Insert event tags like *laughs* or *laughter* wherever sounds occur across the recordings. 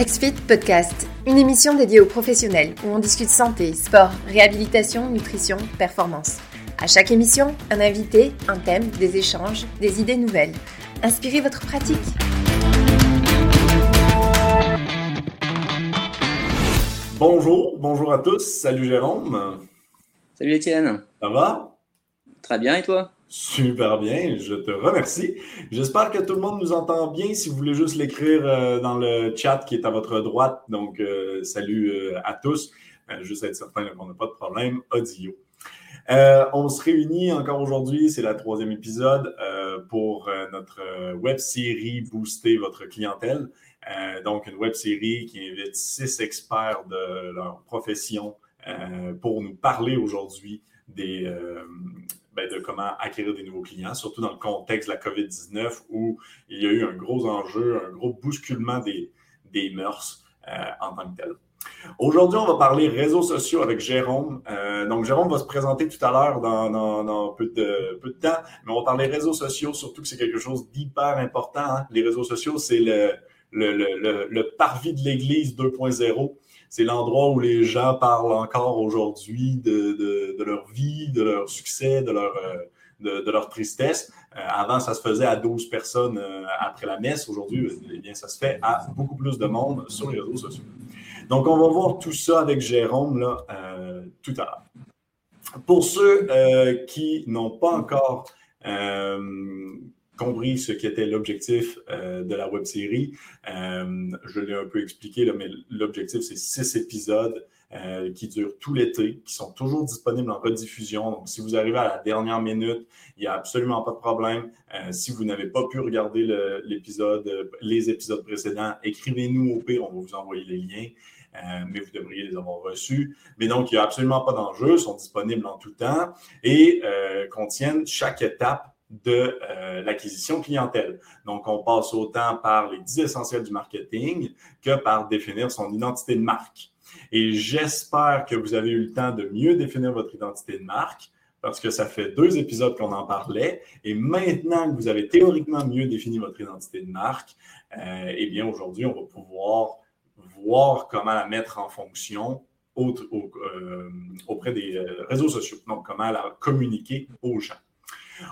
XFIT Podcast, une émission dédiée aux professionnels où on discute santé, sport, réhabilitation, nutrition, performance. À chaque émission, un invité, un thème, des échanges, des idées nouvelles. Inspirez votre pratique. Bonjour, bonjour à tous. Salut Jérôme. Salut Étienne. Ça va? Très bien et toi? Super bien, je te remercie. J'espère que tout le monde nous entend bien. Si vous voulez juste l'écrire euh, dans le chat qui est à votre droite, donc euh, salut euh, à tous. juste être certain qu'on n'a pas de problème audio. on se réunit encore aujourd'hui, c'est la troisième épisode pour notre web série Booster votre clientèle. donc, une web série qui invite six experts de leur profession pour nous parler aujourd'hui des, ben, de comment acquérir des nouveaux clients, surtout dans le contexte de la COVID-19 où il y a eu un gros enjeu, un gros bousculement des, des mœurs euh, en tant que tel. Aujourd'hui, on va parler réseaux sociaux avec Jérôme. Euh, donc, Jérôme va se présenter tout à l'heure dans, dans, peu, de, peu, de, temps, mais on va parler réseaux sociaux, surtout que c'est quelque chose d'hyper important. Hein. Les réseaux sociaux, c'est le, le, le, le parvis de l'Église 2.0 c'est l'endroit où les gens parlent encore aujourd'hui de, leur vie, de leur succès, de leur, euh, tristesse. Euh, avant, ça se faisait à 12 personnes euh, après la messe. Aujourd'hui, eh bien, ça se fait à beaucoup plus de monde sur les réseaux sociaux. Donc, on va voir tout ça avec Jérôme tout à l'heure. Pour ceux qui n'ont pas encore compris ce qu'était l'objectif euh, de la web série. Euh, je l'ai un peu expliqué, là, mais l'objectif, c'est six épisodes euh, qui durent tout l'été, qui sont toujours disponibles en rediffusion. Donc, si vous arrivez à la dernière minute, il n'y a absolument pas de problème. si vous n'avez pas pu regarder l'épisode, les épisodes précédents, écrivez-nous au pire, on va vous envoyer les liens. mais vous devriez les avoir reçus. Mais donc, il n'y a absolument pas d'enjeu, sont disponibles en tout temps et contiennent chaque étape de euh, l'acquisition clientèle. Donc, on passe autant par les 10 essentiels du marketing que par définir son identité de marque. Et j'espère que vous avez eu le temps de mieux définir votre identité de marque parce que ça fait deux épisodes qu'on en parlait. Et maintenant que vous avez théoriquement mieux défini votre identité de marque, euh, eh bien, aujourd'hui, on va pouvoir voir comment la mettre en fonction euh, auprès des réseaux sociaux. Donc, comment la communiquer aux gens.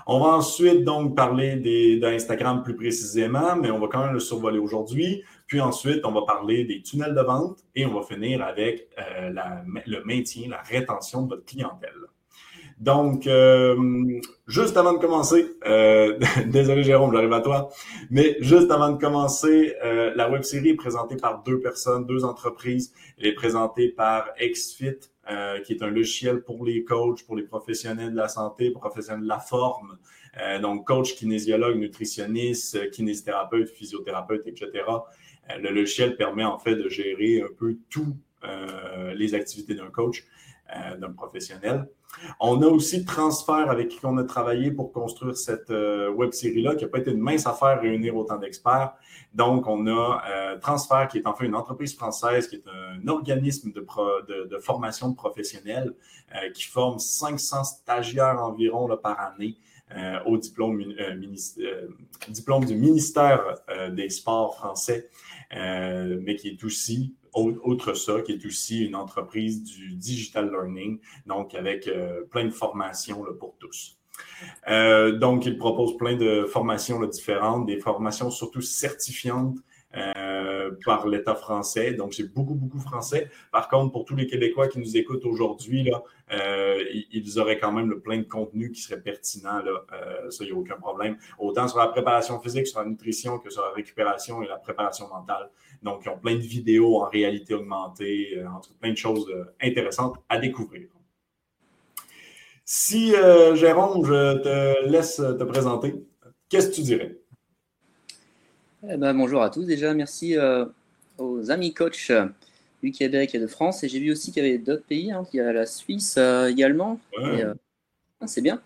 On va ensuite donc parler d'Instagram plus précisément, mais on va quand même le survoler aujourd'hui. Puis ensuite, on va parler des tunnels de vente et on va finir avec euh, le maintien, la rétention de votre clientèle. Donc, euh, juste avant de commencer, euh, *laughs* désolé Jérôme, j'arrive à toi, mais juste avant de commencer, la web série est présentée par deux personnes, deux entreprises. Elle est présentée par XFIT, euh, qui est un logiciel pour les coachs, pour les professionnels de la santé, professionnels de la forme. Euh, donc, coach, kinésiologue, nutritionniste, kinésithérapeute, physiothérapeute, etc. Euh, le logiciel permet en fait de gérer un peu toutes les activités d'un coach, d'un professionnel. On a aussi Transfert avec qui on a travaillé pour construire cette euh, web série-là, qui n'a pas été une mince affaire réunir autant d'experts. Donc, on a euh, Transfert, qui est en fait une entreprise française, qui est un organisme de, formation de professionnels euh, qui forme 500 stagiaires environ par année. au diplôme du ministère des Sports français, mais qui est aussi autre ça, qui est aussi une entreprise du digital learning, donc avec euh, plein de formations pour tous. Euh, donc, il propose plein de formations différentes, des formations surtout certifiantes euh, par l'État français. Donc, c'est beaucoup, beaucoup français. Par contre, pour tous les Québécois qui nous écoutent aujourd'hui, ils auraient quand même le plein de contenu qui serait pertinent. Ça, il n'y a aucun problème. Autant sur la préparation physique, sur la nutrition que sur la récupération et la préparation mentale. Donc, ils ont plein de vidéos en réalité augmentée, euh, entre plein de choses euh, intéressantes à découvrir. Si, euh, Jérôme, je te laisse te présenter, qu'est-ce que tu dirais? Eh ben, bonjour à tous. Déjà, merci aux amis coachs du Québec et de France. Et j'ai vu aussi qu'il y avait d'autres pays. Hein. Il y a la Suisse également. Ah, c'est bien.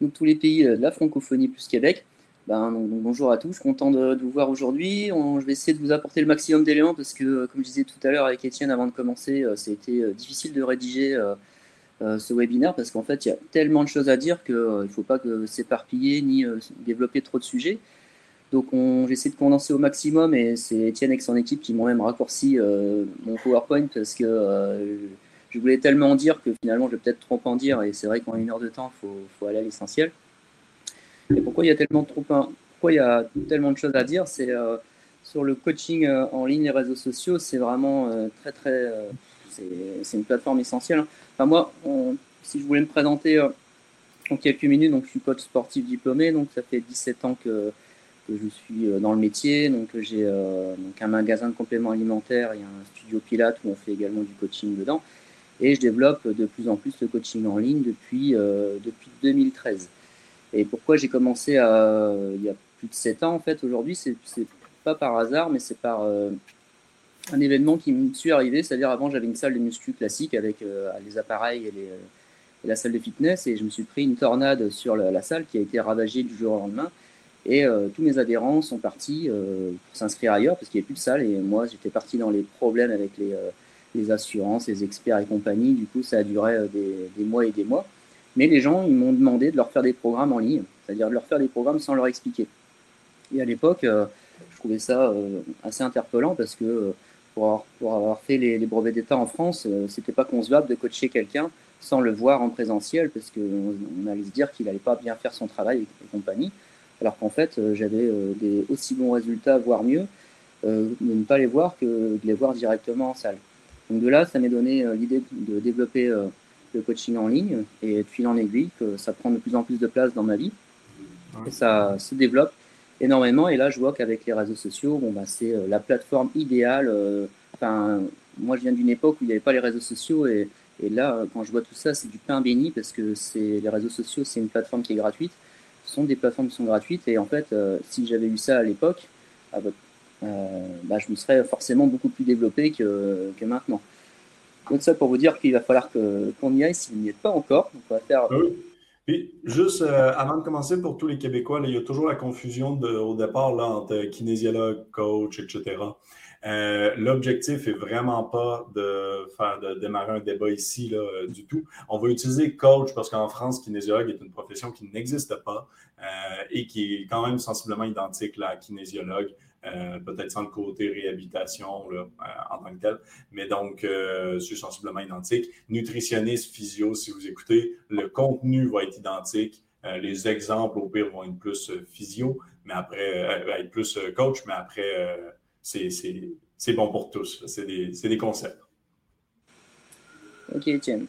Donc, tous les pays de la francophonie plus Québec. Ben, bonjour à tous, content de, vous voir aujourd'hui. Je vais essayer de vous apporter le maximum d'éléments parce que, comme je disais tout à l'heure avec Étienne avant de commencer, euh, c'était euh, difficile de rédiger euh, ce webinaire parce qu'en fait, il y a tellement de choses à dire qu'il ne faut pas s'éparpiller ni développer trop de sujets. Donc j'essaie de condenser au maximum et c'est Étienne et son équipe qui m'ont même raccourci euh, mon PowerPoint parce que euh, je voulais tellement en dire que finalement je vais peut-être trop en dire et c'est vrai qu'en une heure de temps, il faut, aller à l'essentiel. Et pourquoi il y a tellement de tellement de choses à dire C'est euh, sur le coaching en ligne, les réseaux sociaux, c'est vraiment très très, c'est une plateforme essentielle. Enfin moi, si je voulais me présenter en quelques minutes, donc je suis coach sportif diplômé, donc ça fait 17 ans que je suis euh, dans le métier. Donc j'ai euh, un magasin de compléments alimentaires et un studio Pilates où on fait également du coaching dedans. Et je développe de plus en plus le coaching en ligne depuis, euh, depuis 2013. Et pourquoi j'ai commencé il y a plus de 7 ans en fait aujourd'hui, c'est pas par hasard, mais c'est par un événement qui me suis arrivé. C'est-à-dire avant j'avais une salle de muscu classique avec les appareils et, les, la salle de fitness et je me suis pris une tornade sur la, salle qui a été ravagée du jour au lendemain. Et euh, tous mes adhérents sont partis euh, pour s'inscrire ailleurs parce qu'il n'y avait plus de salle. Et moi, j'étais parti dans les problèmes avec les, euh, assurances, les experts et compagnie. Du coup, ça a duré des mois et des mois. Mais les gens, ils m'ont demandé de leur faire des programmes en ligne, c'est-à-dire de leur faire des programmes sans leur expliquer. Et à l'époque, je trouvais ça assez interpellant parce que pour avoir, pour avoir fait les, brevets d'État en France, c'était pas concevable de coacher quelqu'un sans le voir en présentiel parce qu'on on allait se dire qu'il n'allait pas bien faire son travail et compagnie alors qu'en fait, euh, j'avais euh, des aussi bons résultats, voire mieux, euh, de ne pas les voir que de les voir directement en salle. Donc de là, ça m'est donné l'idée de développer le coaching en ligne et de fil en aiguille, que ça prend de plus en plus de place dans ma vie. Et ça se développe énormément. Et là, je vois qu'avec les réseaux sociaux, bon, bah, c'est la plateforme idéale. Enfin, moi, je viens d'une époque où il n'y avait pas les réseaux sociaux. Et, et, là, quand je vois tout ça, c'est du pain béni parce que les réseaux sociaux, c'est une plateforme qui est gratuite sont des plateformes qui sont gratuites. Et en fait, euh, si j'avais eu ça à l'époque, euh, bah, je me serais forcément beaucoup plus développé que, que maintenant. Donc ça pour vous dire qu'il va falloir qu'on y aille si vous n'y êtes pas encore. on va faire... Puis, juste euh, avant de commencer, pour tous les Québécois, il y a toujours la confusion de, au départ là, entre kinésiologue, coach, etc. Euh, l'objectif est vraiment pas de faire de démarrer un débat ici là, euh, du tout. On va utiliser coach parce qu'en France, kinésiologue est une profession qui n'existe pas et qui est quand même sensiblement identique à kinésiologue. Peut-être sans le côté réhabilitation là, en tant que tel, mais donc c'est sensiblement identique. Nutritionniste, physio, si vous écoutez, le contenu va être identique. les exemples, au pire, vont être plus physio, mais après, être plus coach, mais après, c'est bon pour tous. C'est des, des, concepts. Ok, Étienne.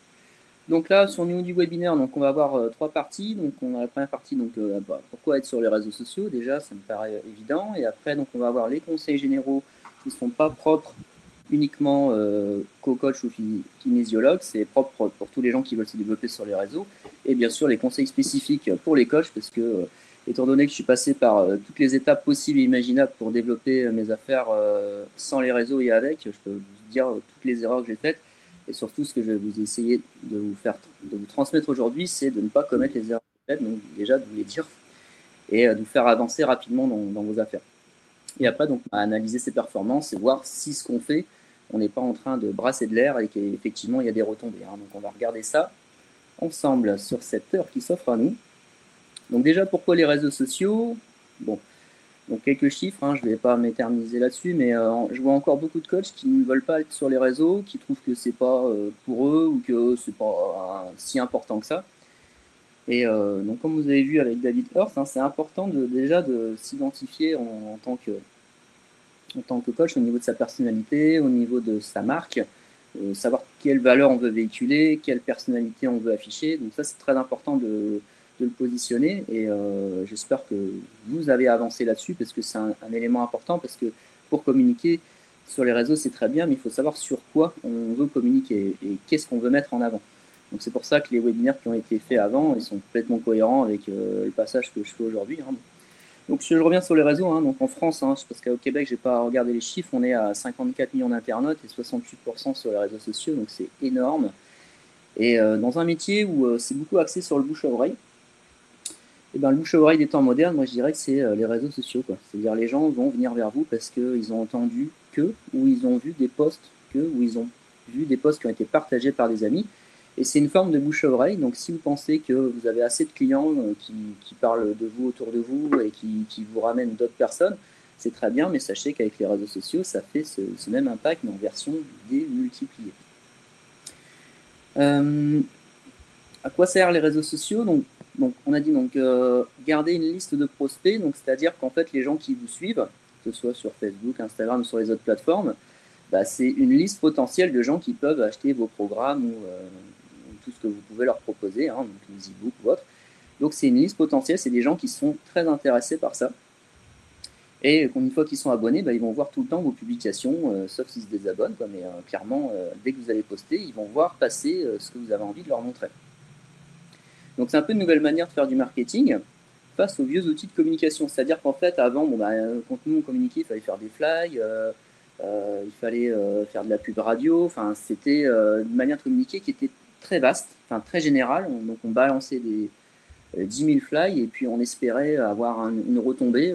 Donc là, sur le niveau du webinaire, donc on va avoir euh, trois parties. Donc on a la première partie, donc euh, bah, pourquoi être sur les réseaux sociaux? Déjà, ça me paraît évident. Et après, donc on va avoir les conseils généraux qui ne sont pas propres uniquement euh, co-coach ou kinésiologue, c'est propre pour tous les gens qui veulent se développer sur les réseaux. Et bien sûr, les conseils spécifiques pour les coachs, parce que étant donné que je suis passé par euh, toutes les étapes possibles et imaginables pour développer euh, mes affaires euh, sans les réseaux et avec, je peux vous dire toutes les erreurs que j'ai faites. Et surtout, ce que je vais vous essayer de vous faire, de vous transmettre aujourd'hui, c'est de ne pas commettre les erreurs donc déjà de vous les dire et de vous faire avancer rapidement dans, vos affaires. Et après, donc, analyser ses performances et voir si ce qu'on fait, on n'est pas en train de brasser de l'air et qu'effectivement, il y a des retombées. Hein. Donc, on va regarder ça ensemble sur cette heure qui s'offre à nous. Donc déjà, pourquoi les réseaux sociaux? Bon, donc quelques chiffres, hein, je ne vais pas m'éterniser là-dessus, mais euh, je vois encore beaucoup de coachs qui ne veulent pas être sur les réseaux, qui trouvent que c'est pas euh, pour eux ou que c'est pas euh, si important que ça. Et donc comme vous avez vu avec David Hurst, hein, c'est important déjà de s'identifier en, tant que, en tant que coach au niveau de sa personnalité, au niveau de sa marque, savoir quelle valeur on veut véhiculer, quelle personnalité on veut afficher. Donc ça c'est très important de de le positionner et euh, j'espère que vous avez avancé là-dessus parce que c'est un, élément important parce que pour communiquer sur les réseaux c'est très bien mais il faut savoir sur quoi on veut communiquer et qu'est-ce qu'on veut mettre en avant. Donc c'est pour ça que les webinaires qui ont été faits avant ils sont complètement cohérents avec euh, le passage que je fais aujourd'hui. Hein. Donc je reviens sur les réseaux, hein. donc en France, hein, parce qu'au Québec, j'ai pas regardé les chiffres, on est à 54 millions d'internautes et 68% sur les réseaux sociaux, donc c'est énorme. Et euh, dans un métier où c'est beaucoup axé sur le bouche-oreille, et eh ben, le bouche-oreille des temps modernes, moi je dirais que c'est euh, les réseaux sociaux. C'est-à-dire les gens vont venir vers vous parce qu'ils ont entendu que, ou ils ont vu des posts que, ou ils ont vu des posts qui ont été partagés par des amis. Et c'est une forme de bouche-oreille. Donc, si vous pensez que vous avez assez de clients qui, qui, parlent de vous autour de vous et qui, qui vous ramènent d'autres personnes, c'est très bien, mais sachez qu'avec les réseaux sociaux, ça fait ce, même impact, mais en version démultipliée. Euh, à quoi servent les réseaux sociaux? Donc, donc, on a dit donc euh, garder une liste de prospects, donc c'est-à-dire qu'en fait les gens qui vous suivent, que ce soit sur Facebook, Instagram ou sur les autres plateformes, bah, c'est une liste potentielle de gens qui peuvent acheter vos programmes ou, euh, tout ce que vous pouvez leur proposer, hein, donc les e-books ou autres. Donc c'est une liste potentielle, c'est des gens qui sont très intéressés par ça. Et une fois qu'ils sont abonnés, bah, ils vont voir tout le temps vos publications, euh, sauf s'ils se désabonnent. mais clairement, dès que vous allez poster, ils vont voir passer ce que vous avez envie de leur montrer. Donc c'est un peu une nouvelle manière de faire du marketing face aux vieux outils de communication. C'est-à-dire qu'en fait, avant, bon, bah, quand nous on communiquait, il fallait faire des flyers, il fallait faire de la pub radio. Enfin, c'était une manière de communiquer qui était très vaste, enfin très générale. donc on balançait des 10 000 fly et puis on espérait avoir une retombée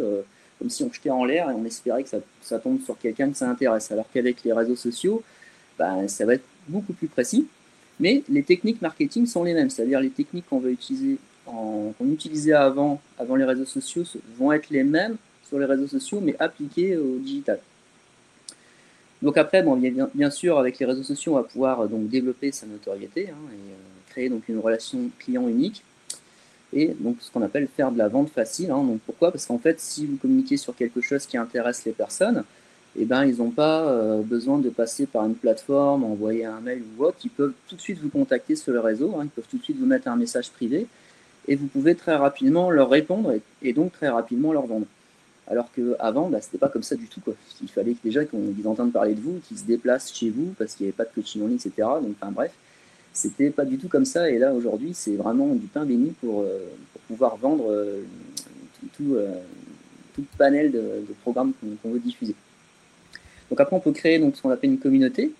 comme si on jetait en l'air et on espérait que ça, tombe sur quelqu'un que ça intéresse. Alors qu'avec les réseaux sociaux, bah, ça va être beaucoup plus précis. Mais les techniques marketing sont les mêmes, c'est-à-dire les techniques qu'on va utiliser, qu'on utilisait avant, avant les réseaux sociaux, vont être les mêmes sur les réseaux sociaux, mais appliquées au digital. Donc après, bon, bien, bien, sûr, avec les réseaux sociaux, on va pouvoir euh, donc développer sa notoriété hein, et euh, créer donc une relation client unique et donc ce qu'on appelle faire de la vente facile. Hein. Donc pourquoi? Parce qu'en fait, si vous communiquez sur quelque chose qui intéresse les personnes, eh ben, ils n'ont pas euh, besoin de passer par une plateforme, envoyer un mail ou autre. Ils peuvent tout de suite vous contacter sur le réseau, hein. ils peuvent tout de suite vous mettre un message privé et vous pouvez très rapidement leur répondre et, donc très rapidement leur vendre. Alors qu'avant, bah, ce n'était pas comme ça du tout. Quoi. Il fallait déjà qu'ils entendent parler de vous, qu'ils se déplacent chez vous parce qu'il n'y avait pas de coaching en ligne, etc. Donc, enfin, bref. C'était pas du tout comme ça. Et là, aujourd'hui, c'est vraiment du pain béni pour, euh, pouvoir vendre euh, tout, panel de, programmes qu'on veut diffuser. Donc après, on peut créer donc, ce qu'on appelle une communauté.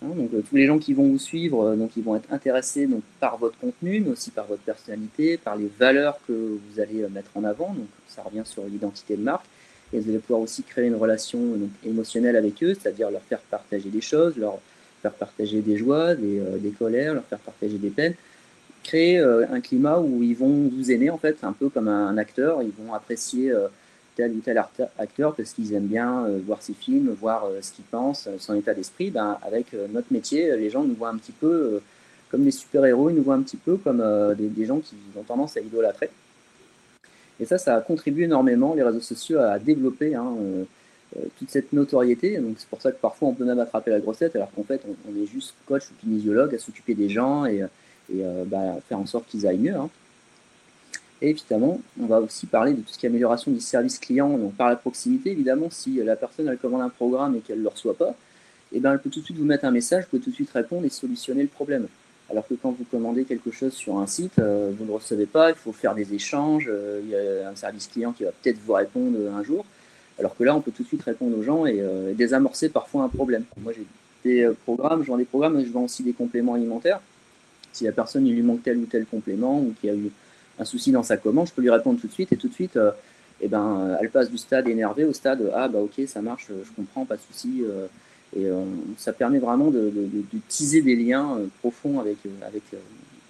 Hein. donc tous les gens qui vont vous suivre, donc ils vont être intéressés donc, par votre contenu, mais aussi par votre personnalité, par les valeurs que vous allez mettre en avant. Donc ça revient sur l'identité de marque. Et vous allez pouvoir aussi créer une relation émotionnelle avec eux, c'est-à-dire leur faire partager des choses, leur faire partager des joies, des, euh, colères, leur faire partager des peines, créer euh, un climat où ils vont vous aimer en fait, un peu comme un, acteur, ils vont apprécier euh, tel ou tel acteur parce qu'ils aiment bien voir ses films, voir ce qu'il pense, son état d'esprit. Ben, avec notre métier, les gens nous voient un petit peu comme des super-héros, ils nous voient un petit peu comme des, gens qui ont tendance à idolâtrer. Et ça, ça a contribué énormément, les réseaux sociaux, à développer hein, euh, toute cette notoriété. Donc c'est pour ça que parfois on peut même attraper la grossette, alors qu'en fait on, est juste coach ou kinésiologue à s'occuper des gens et, euh, bah, faire en sorte qu'ils aillent mieux. Hein. Et évidemment, on va aussi parler de tout ce qui est amélioration du service client, donc par la proximité. Évidemment, si la personne elle commande un programme et qu'elle ne le reçoit pas, eh ben, elle peut tout de suite vous mettre un message, vous pouvez tout de suite répondre et solutionner le problème. Alors que quand vous commandez quelque chose sur un site, euh, vous ne recevez pas, il faut faire des échanges, il y a un service client qui va peut-être vous répondre un jour. Alors que là, on peut tout de suite répondre aux gens et, euh, désamorcer parfois un problème. Moi, j'ai des euh, programmes, je vends des programmes, mais je vends aussi des compléments alimentaires. Si la personne, il lui manque tel ou tel complément ou qu'il y a eu un souci dans sa commande, je peux lui répondre tout de suite et tout de suite, euh, eh ben, elle passe du stade énervé au stade ah bah ok, ça marche, je comprends, pas de souci. et ça permet vraiment de, teaser des liens profonds avec, avec,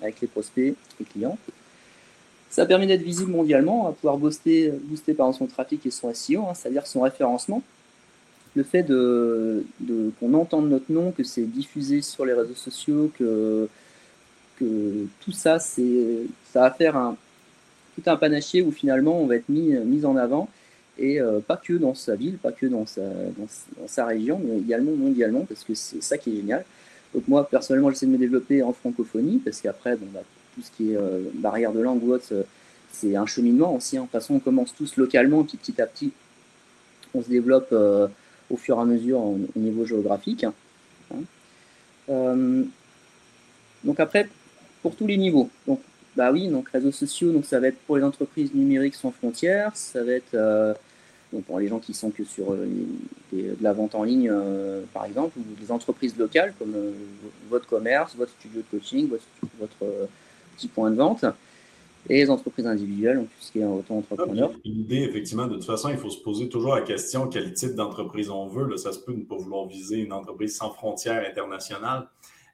avec les prospects et clients. Ça permet d'être visible mondialement, à pouvoir booster, booster par son trafic et son SEO, hein, c'est-à-dire son référencement. Le fait de, qu'on entende notre nom, que c'est diffusé sur les réseaux sociaux, que, tout ça, c'est, ça va faire un, tout un panaché où finalement on va être mis, mis en avant, et euh, pas que dans sa ville, pas que dans sa, dans, sa région, mais également mondialement, parce que c'est ça qui est génial. Donc moi, personnellement, j'essaie de me développer en francophonie, parce qu'après, bah, tout ce qui est euh, barrière de langue ou autre, c'est un cheminement aussi. Hein. De toute façon, on commence tous localement, puis petit à petit, on se développe euh, au fur et à mesure au niveau géographique. Hein. Euh, donc après, pour tous les niveaux. Donc, bah oui, donc réseaux sociaux, donc ça va être pour les entreprises numériques sans frontières, ça va être donc pour les gens qui sont que sur de la vente en ligne, par exemple, ou des entreprises locales comme votre commerce, votre studio de coaching, votre, petits points de vente. Et les entreprises individuelles, tout ce qui est auto-entrepreneur. L'idée, effectivement, de toute façon, il faut se poser toujours la question quel type d'entreprise on veut. Ça se peut ne pas vouloir viser une entreprise sans frontières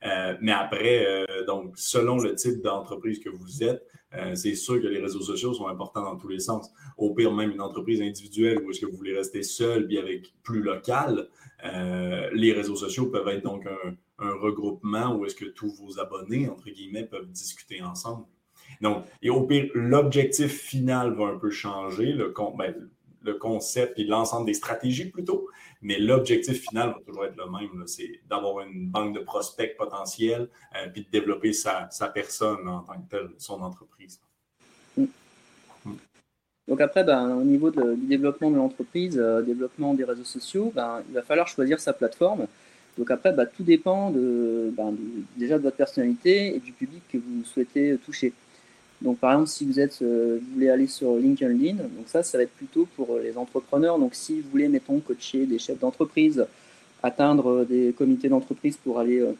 internationales. mais après, donc, selon le type d'entreprise que vous êtes, c'est sûr que les réseaux sociaux sont importants dans tous les sens. Au pire, même une entreprise individuelle où est-ce que vous voulez rester seul, puis avec plus local, les réseaux sociaux peuvent être donc un, regroupement où est-ce que tous vos abonnés, entre guillemets, peuvent discuter ensemble. Donc, et au pire, l'objectif final va un peu changer, le, ben, le concept et l'ensemble des stratégies plutôt, mais l'objectif final va toujours être le même. C'est d'avoir une banque de prospects potentiels euh, puis de développer sa, personne en tant que telle, son entreprise. Mm. Mm. Donc après, ben, au niveau du développement de l'entreprise, euh, développement des réseaux sociaux, ben, il va falloir choisir sa plateforme. Donc après, bah, tout dépend déjà de votre personnalité et du public que vous souhaitez toucher. Donc par exemple, si vous êtes, euh, vous voulez aller sur LinkedIn, donc ça, ça va être plutôt pour les entrepreneurs. Donc si vous voulez, mettons, coacher des chefs d'entreprise, atteindre des comités d'entreprise pour aller euh,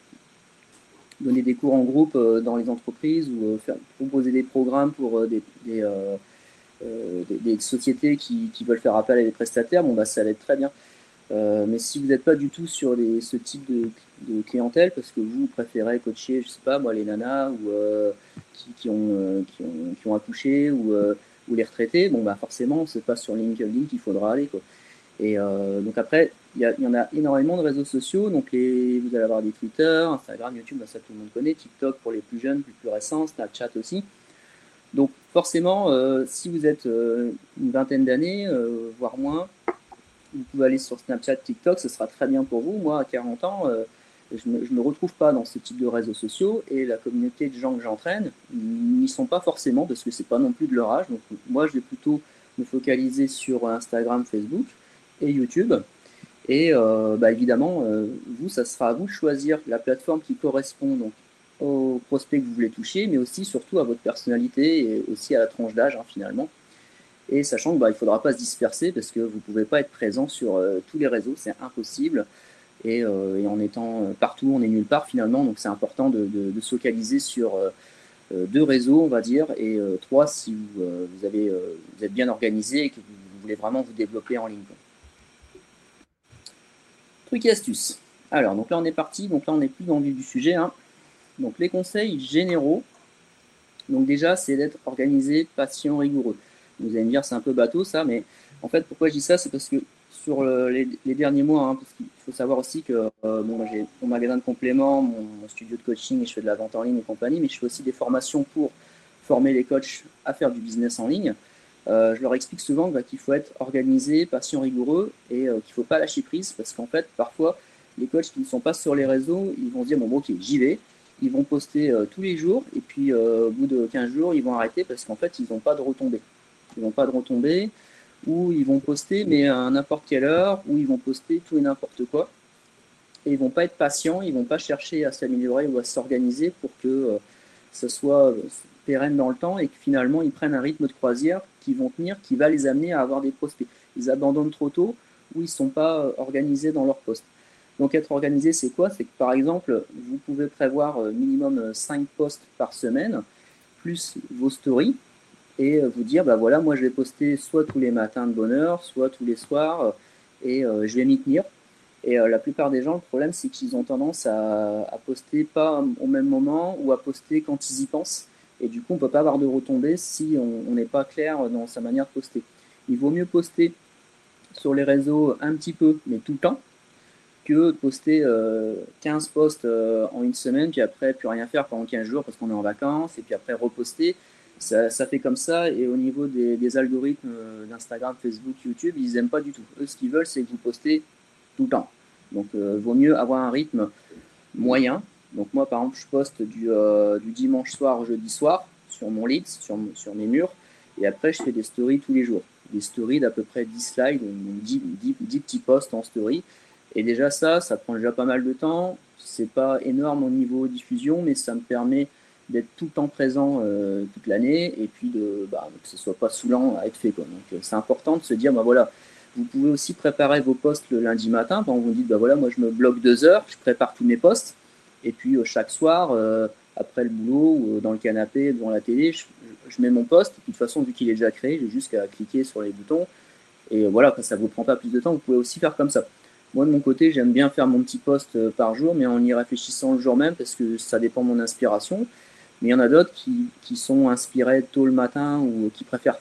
donner des cours en groupe euh, dans les entreprises ou proposer des programmes pour des, des, sociétés qui, qui, veulent faire appel à des prestataires, bon, bah, ça va être très bien. Euh, mais si vous n'êtes pas du tout sur ce type de, clientèle, parce que vous préférez coacher, je sais pas moi, les nanas ou euh, qui, ont, euh, qui, ont, qui, ont, accouché ou, ou, les retraités, bon bah forcément c'est pas sur LinkedIn qu'il faudra aller quoi. Et donc après, il y, en a énormément de réseaux sociaux, donc vous allez avoir des Twitter, Instagram, YouTube, bah, ça tout le monde connaît, TikTok pour les plus jeunes, plus, plus récents, Snapchat aussi. Donc forcément, si vous êtes une vingtaine d'années, voire moins, vous pouvez aller sur Snapchat, TikTok, ce sera très bien pour vous. Moi, à 40 ans, euh, je ne me, retrouve pas dans ce type de réseaux sociaux et la communauté de gens que j'entraîne n'y sont pas forcément parce que c'est pas non plus de leur âge. Donc moi, je vais plutôt me focaliser sur Instagram, Facebook et YouTube. Et euh, bah, évidemment, euh, vous, ça sera à vous de choisir la plateforme qui correspond donc aux prospects que vous voulez toucher, mais aussi surtout à votre personnalité et aussi à la tranche d'âge hein, finalement. Et sachant qu'il bah, ne faudra pas se disperser parce que vous ne pouvez pas être présent sur euh, tous les réseaux, c'est impossible. Et, euh, en étant euh, partout, on est nulle part finalement. Donc c'est important de, se focaliser sur deux réseaux, on va dire, et trois si vous, vous, avez, vous êtes bien organisé et que vous, voulez vraiment vous développer en ligne. Truc et astuces. Alors, donc là on est parti, donc là on n'est plus dans le vif du sujet. Hein. Donc les conseils généraux, donc déjà c'est d'être organisé, patient, rigoureux. Vous allez me dire, c'est un peu bateau ça, mais en fait, pourquoi je dis ça? C'est parce que sur les, derniers mois, hein, parce qu'il faut savoir aussi que euh, bon, j'ai mon magasin de compléments, mon, studio de coaching, et je fais de la vente en ligne et compagnie, mais je fais aussi des formations pour former les coachs à faire du business en ligne. Euh, je leur explique souvent bah, qu'il faut être organisé, patient, rigoureux et euh, qu'il ne faut pas lâcher prise parce qu'en fait, parfois, les coachs qui ne sont pas sur les réseaux, ils vont dire bon, bon ok, j'y vais. Ils vont poster tous les jours et puis au bout de 15 jours, ils vont arrêter parce qu'en fait, ils n'ont pas de retombées ils n'ont pas de retombées, ou ils vont poster, mais à n'importe quelle heure, ou ils vont poster tout et n'importe quoi. Et ils vont pas être patients, ils vont pas chercher à s'améliorer ou à s'organiser pour que euh, ce soit euh, pérenne dans le temps et que finalement ils prennent un rythme de croisière qui vont tenir, qui va les amener à avoir des prospects. Ils abandonnent trop tôt ou ils ne sont pas euh, organisés dans leur poste. Donc être organisé, c'est quoi? C'est que par exemple, vous pouvez prévoir minimum 5 postes par semaine, plus vos stories, et euh, vous dire, bah voilà, moi je vais poster soit tous les matins de bonne heure, soit tous les soirs, euh, et euh, je vais m'y tenir. Et la plupart des gens, le problème, c'est qu'ils ont tendance à, poster pas au même moment ou à poster quand ils y pensent. Et du coup, on ne peut pas avoir de retombées si on n'est pas clair dans sa manière de poster. Il vaut mieux poster sur les réseaux un petit peu, mais tout le temps, que de poster 15 posts en une semaine, puis après, plus rien faire pendant 15 jours parce qu'on est en vacances, et puis après, reposter ça, fait comme ça. Et au niveau des, algorithmes euh, d'Instagram, Facebook, YouTube, ils n'aiment pas du tout. Eux, ce qu'ils veulent, c'est que vous postez tout le temps. Donc, euh, vaut mieux avoir un rythme moyen. Donc, moi, par exemple, je poste du, euh, dimanche soir au jeudi soir sur mon lead, sur, mes murs. Et après, je fais des stories tous les jours. Des stories d'à peu près 10 slides, 10, 10, petits posts en story. Et déjà, ça, ça prend déjà pas mal de temps. C'est pas énorme au niveau diffusion, mais ça me permet d'être tout le temps présent euh, toute l'année et puis de, bah, que ce soit pas saoulant à être fait. Quoi. Donc euh, c'est important de se dire, bah, voilà, vous pouvez aussi préparer vos postes le lundi matin. Quand vous dites, bah, voilà, moi je me bloque deux heures, je prépare tous mes postes et puis euh, chaque soir, après le boulot ou dans le canapé devant la télé, je, mets mon poste. de toute façon, vu qu'il est déjà créé, j'ai juste qu'à cliquer sur les boutons. Et voilà, ça ne vous prend pas plus de temps, vous pouvez aussi faire comme ça. Moi, de mon côté, j'aime bien faire mon petit post par jour, mais en y réfléchissant le jour même, parce que ça dépend de mon inspiration. Mais il y en a d'autres qui, qui, sont inspirés tôt le matin ou qui préfèrent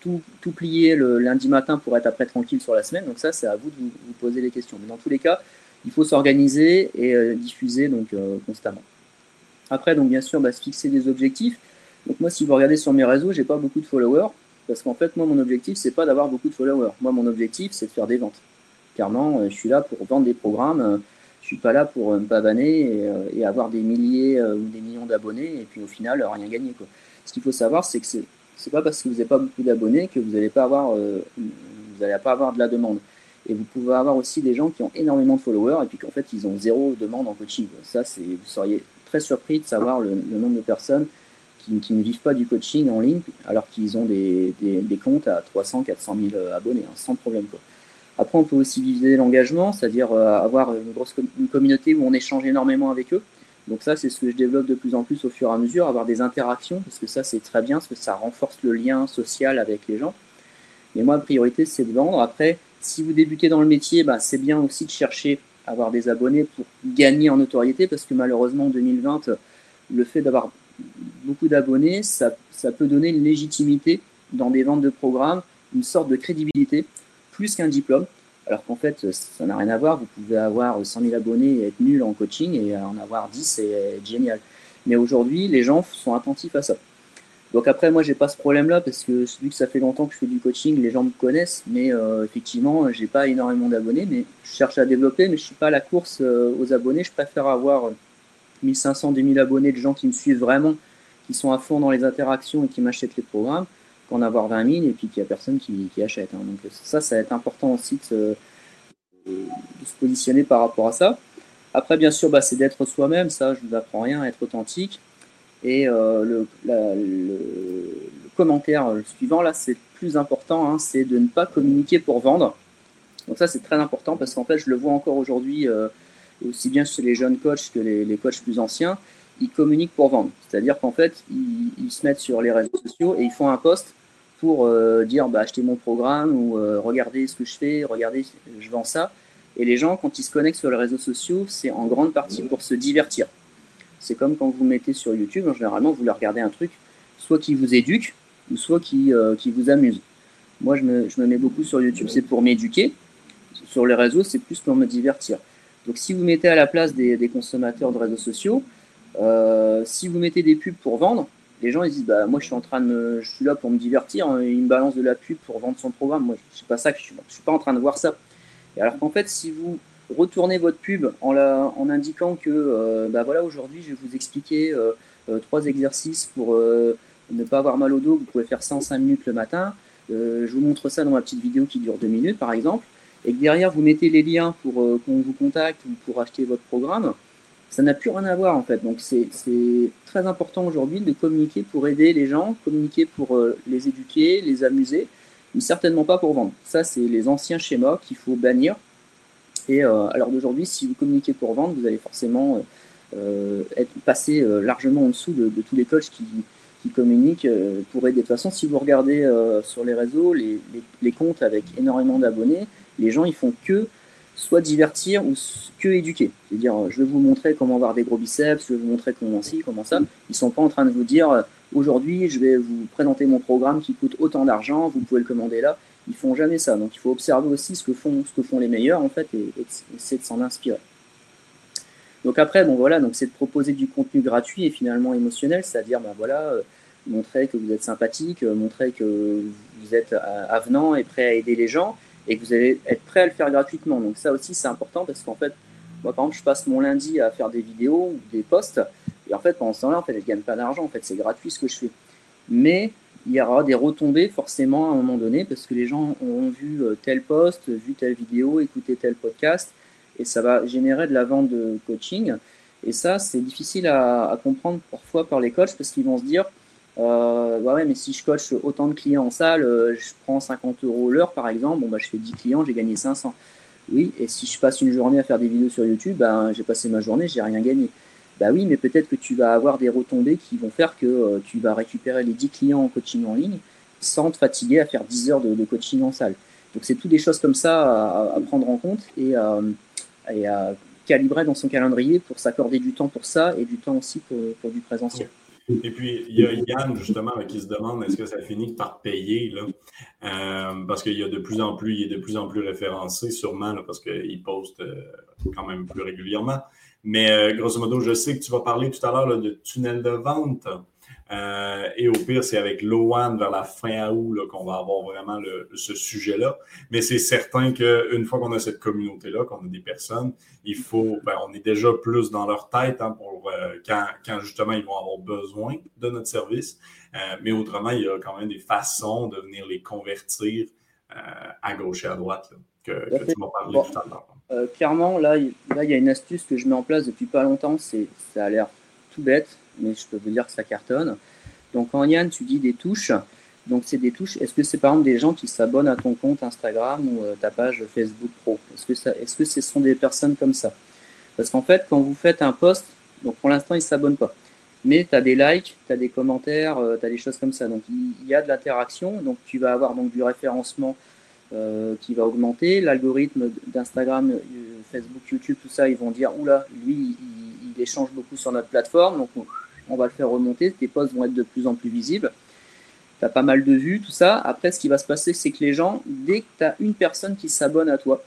tout, tout, plier le lundi matin pour être après tranquille sur la semaine. Donc ça, c'est à vous de vous, poser les questions. Mais dans tous les cas, il faut s'organiser et diffuser donc constamment. Après, donc bien sûr, bah, se fixer des objectifs. Donc moi, si vous regardez sur mes réseaux, j'ai pas beaucoup de followers parce qu'en fait, moi, mon objectif, c'est pas d'avoir beaucoup de followers. Moi, mon objectif, c'est de faire des ventes. Clairement, euh, je suis là pour vendre des programmes. Euh, je suis pas là pour euh, me pavaner et, avoir des milliers ou des millions d'abonnés et puis au final rien gagner. Quoi. Ce qu'il faut savoir, c'est que c'est c'est pas parce que vous n'avez pas beaucoup d'abonnés que vous n'allez pas avoir pas avoir de la demande. Et vous pouvez avoir aussi des gens qui ont énormément de followers et puis qu'en fait ils ont zéro demande en coaching. Ça, c'est vous seriez très surpris de savoir le nombre de personnes qui, ne vivent pas du coaching en ligne alors qu'ils ont des, des, comptes à 300, 400 000 abonnés, hein, sans problème. Quoi. Après, on peut aussi viser l'engagement, c'est-à-dire euh, avoir une grosse communauté où on échange énormément avec eux. Donc ça, c'est ce que je développe de plus en plus au fur et à mesure, avoir des interactions, parce que ça, c'est très bien, parce que ça renforce le lien social avec les gens. Mais moi, la priorité, c'est de vendre. Après, si vous débutez dans le métier, bah, c'est bien aussi de chercher à avoir des abonnés pour gagner en notoriété, parce que malheureusement, en 2020, le fait d'avoir beaucoup d'abonnés, ça, peut donner une légitimité dans des ventes de programmes, une sorte de crédibilité, plus qu'un diplôme. Alors qu'en fait, ça n'a rien à voir. Vous pouvez avoir 100 000 abonnés et être nul en coaching et en avoir 10 et être génial. Mais aujourd'hui, les gens sont attentifs à ça. Donc après, moi, j'ai pas ce problème-là parce que vu que ça fait longtemps que je fais du coaching, les gens me connaissent. Mais euh, effectivement, j'ai pas énormément d'abonnés, mais je cherche à développer. Mais je suis pas à la course euh, aux abonnés. Je préfère avoir 1500, 2000 abonnés de gens qui me suivent vraiment, qui sont à fond dans les interactions et qui m'achètent les programmes, qu'en avoir 20 000 et puis qu'il n'y a personne qui, achète. Hein. Donc ça, ça va être important aussi de se, positionner par rapport à ça. Après, bien sûr, bah, c'est d'être soi-même, ça, je ne vous apprends rien, être authentique. Et euh, le, commentaire suivant, là, c'est plus important, hein, c'est de ne pas communiquer pour vendre. Donc ça, c'est très important parce qu'en fait, je le vois encore aujourd'hui. Euh, aussi bien chez les jeunes coachs que les, coachs plus anciens, ils communiquent pour vendre. C'est-à-dire qu'en fait, ils, se mettent sur les réseaux sociaux et ils font un post pour euh, dire bah, achetez mon programme ou euh, regardez ce que je fais, regardez, je vends ça. Et les gens, quand ils se connectent sur les réseaux sociaux, c'est en grande partie pour se divertir. C'est comme quand vous mettez sur YouTube, généralement, vous leur regardez un truc, soit qui vous éduque, ou soit qui, euh, qui vous amuse. Moi, je me, je me mets beaucoup sur YouTube, c'est pour m'éduquer. Sur les réseaux, c'est plus pour me divertir. Donc si vous mettez à la place des, consommateurs de réseaux sociaux, euh, si vous mettez des pubs pour vendre, les gens ils disent bah moi je suis en train de je suis là pour me divertir, hein, ils me balancent de la pub pour vendre son programme. Moi c'est pas ça que je suis, je suis pas en train de voir ça. Et alors qu'en fait si vous retournez votre pub en, la, en indiquant que euh, bah voilà aujourd'hui je vais vous expliquer euh, trois exercices pour ne pas avoir mal au dos, vous pouvez faire ça en 5 minutes le matin. je vous montre ça dans ma petite vidéo qui dure 2 minutes par exemple et que derrière vous mettez les liens pour euh, qu'on vous contacte ou pour acheter votre programme, ça n'a plus rien à voir en fait. Donc c'est très important aujourd'hui de communiquer pour aider les gens, communiquer pour euh, les éduquer, les amuser, mais certainement pas pour vendre. Ça, c'est les anciens schémas qu'il faut bannir. Et euh, à l'heure d'aujourd'hui, si vous communiquez pour vendre, vous allez forcément être passé largement en dessous de, tous les coachs qui, qui communiquent pour aider. De toute façon, si vous regardez sur les réseaux, les, les comptes avec énormément d'abonnés, les gens, ils font que soit divertir ou que éduquer. C'est-à-dire, je vais vous montrer comment avoir des gros biceps, je vais vous montrer comment ci, comment ça. Ils sont pas en train de vous dire, aujourd'hui, je vais vous présenter mon programme qui coûte autant d'argent, vous pouvez le commander là. Ils font jamais ça. Donc, il faut observer aussi ce que font, les meilleurs, en fait, et, essayer de s'en inspirer. Donc après, bon voilà, c'est de proposer du contenu gratuit et finalement émotionnel, c'est-à-dire, ben voilà, euh, montrer que vous êtes sympathique, euh, montrer que vous êtes avenant et prêt à aider les gens, et que vous allez être prêt à le faire gratuitement. Donc ça aussi c'est important parce qu'en fait, moi par exemple, je passe mon lundi à faire des vidéos ou des posts et en fait pendant ce temps-là, en fait, je gagne pas d'argent. En fait, c'est gratuit ce que je fais. Mais il y aura des retombées forcément à un moment donné parce que les gens ont vu euh, tel post, vu telle vidéo, écouté tel podcast et ça va générer de la vente de coaching. Et ça, c'est difficile à, à comprendre parfois par les coachs parce qu'ils vont se dire euh, bah ouais, mais si je coach autant de clients en salle, euh, je prends 50 euros l'heure par exemple, bon bah je fais 10 clients, j'ai gagné 500. Oui, et si je passe une journée à faire des vidéos sur YouTube, ben j'ai passé ma journée, j'ai rien gagné. Bah oui, mais peut-être que tu vas avoir des retombées qui vont faire que euh, tu vas récupérer les 10 clients en coaching en ligne sans te fatiguer à faire 10 heures de, coaching en salle. Donc c'est toutes des choses comme ça à, prendre en compte et, et à calibrer dans son calendrier pour s'accorder du temps pour ça et du temps aussi pour, du présentiel. Et puis, il y a Yann, justement, qui se demande est-ce que ça finit par payer, là? Euh, parce qu'il y a de plus en plus, il est de plus en plus référencé, sûrement, parce qu'il poste euh, quand même plus régulièrement. Mais euh, grosso modo, je sais que tu vas parler tout à l'heure de tunnel de vente. Euh, et au pire, c'est avec Loan vers la fin août qu'on va avoir vraiment ce sujet-là. Mais c'est certain qu'une fois qu'on a cette communauté-là, qu'on a des personnes, il faut, ben, on est déjà plus dans leur tête hein, pour euh, quand, justement ils vont avoir besoin de notre service. Euh, mais autrement, il y a quand même des façons de venir les convertir à gauche et à droite que, tu m'as parlé tout à l'heure. clairement, là, il y a une astuce que je mets en place depuis pas longtemps. C'est, ça a l'air tout bête, mais je peux vous dire que ça cartonne. Donc en Yann, tu dis des touches. Donc c'est des touches. Est-ce que c'est par exemple des gens qui s'abonnent à ton compte Instagram ou euh, ta page Facebook Pro? Est-ce que, ça, est-ce que ce sont des personnes comme ça? Parce qu'en fait, quand vous faites un post, donc pour l'instant, ils ne s'abonnent pas. Mais tu as des likes, tu as des commentaires, euh, tu as des choses comme ça. Donc il y a de l'interaction. Donc tu vas avoir donc du référencement euh, qui va augmenter. L'algorithme d'Instagram, Facebook, YouTube, tout ça, ils vont dire, oula, lui, il, échange beaucoup sur notre plateforme, donc on, va le faire remonter, tes posts vont être de plus en plus visibles. Tu as pas mal de vues, tout ça. Après, ce qui va se passer, c'est que les gens, dès que tu as une personne qui s'abonne à toi,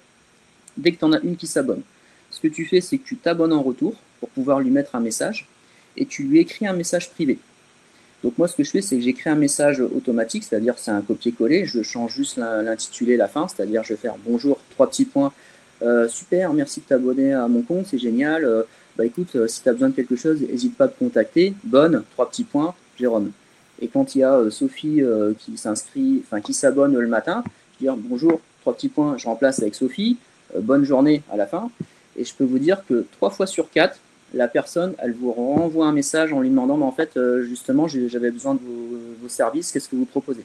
dès que tu en as une qui s'abonne, ce que tu fais, c'est que tu t'abonnes en retour pour pouvoir lui mettre un message et tu lui écris un message privé. Donc moi, ce que je fais, c'est que j'écris un message automatique, c'est-à-dire c'est un copier-coller, je change juste l'intitulé, la fin, c'est-à-dire je vais faire bonjour, trois petits points, euh, super, merci de t'abonner à mon compte, c'est génial, euh, bah écoute, euh, si tu as besoin de quelque chose, n'hésite pas à te contacter. Bonne, trois petits points, Jérôme. Et quand il y a euh, Sophie euh, qui s'inscrit, enfin qui s'abonne le matin, je dis bonjour, trois petits points, je remplace avec Sophie, bonne journée à la fin. Et je peux vous dire que trois fois sur quatre, la personne, elle vous renvoie un message en lui demandant, mais en fait, justement, j'avais besoin de vos, services, qu'est-ce que vous proposez?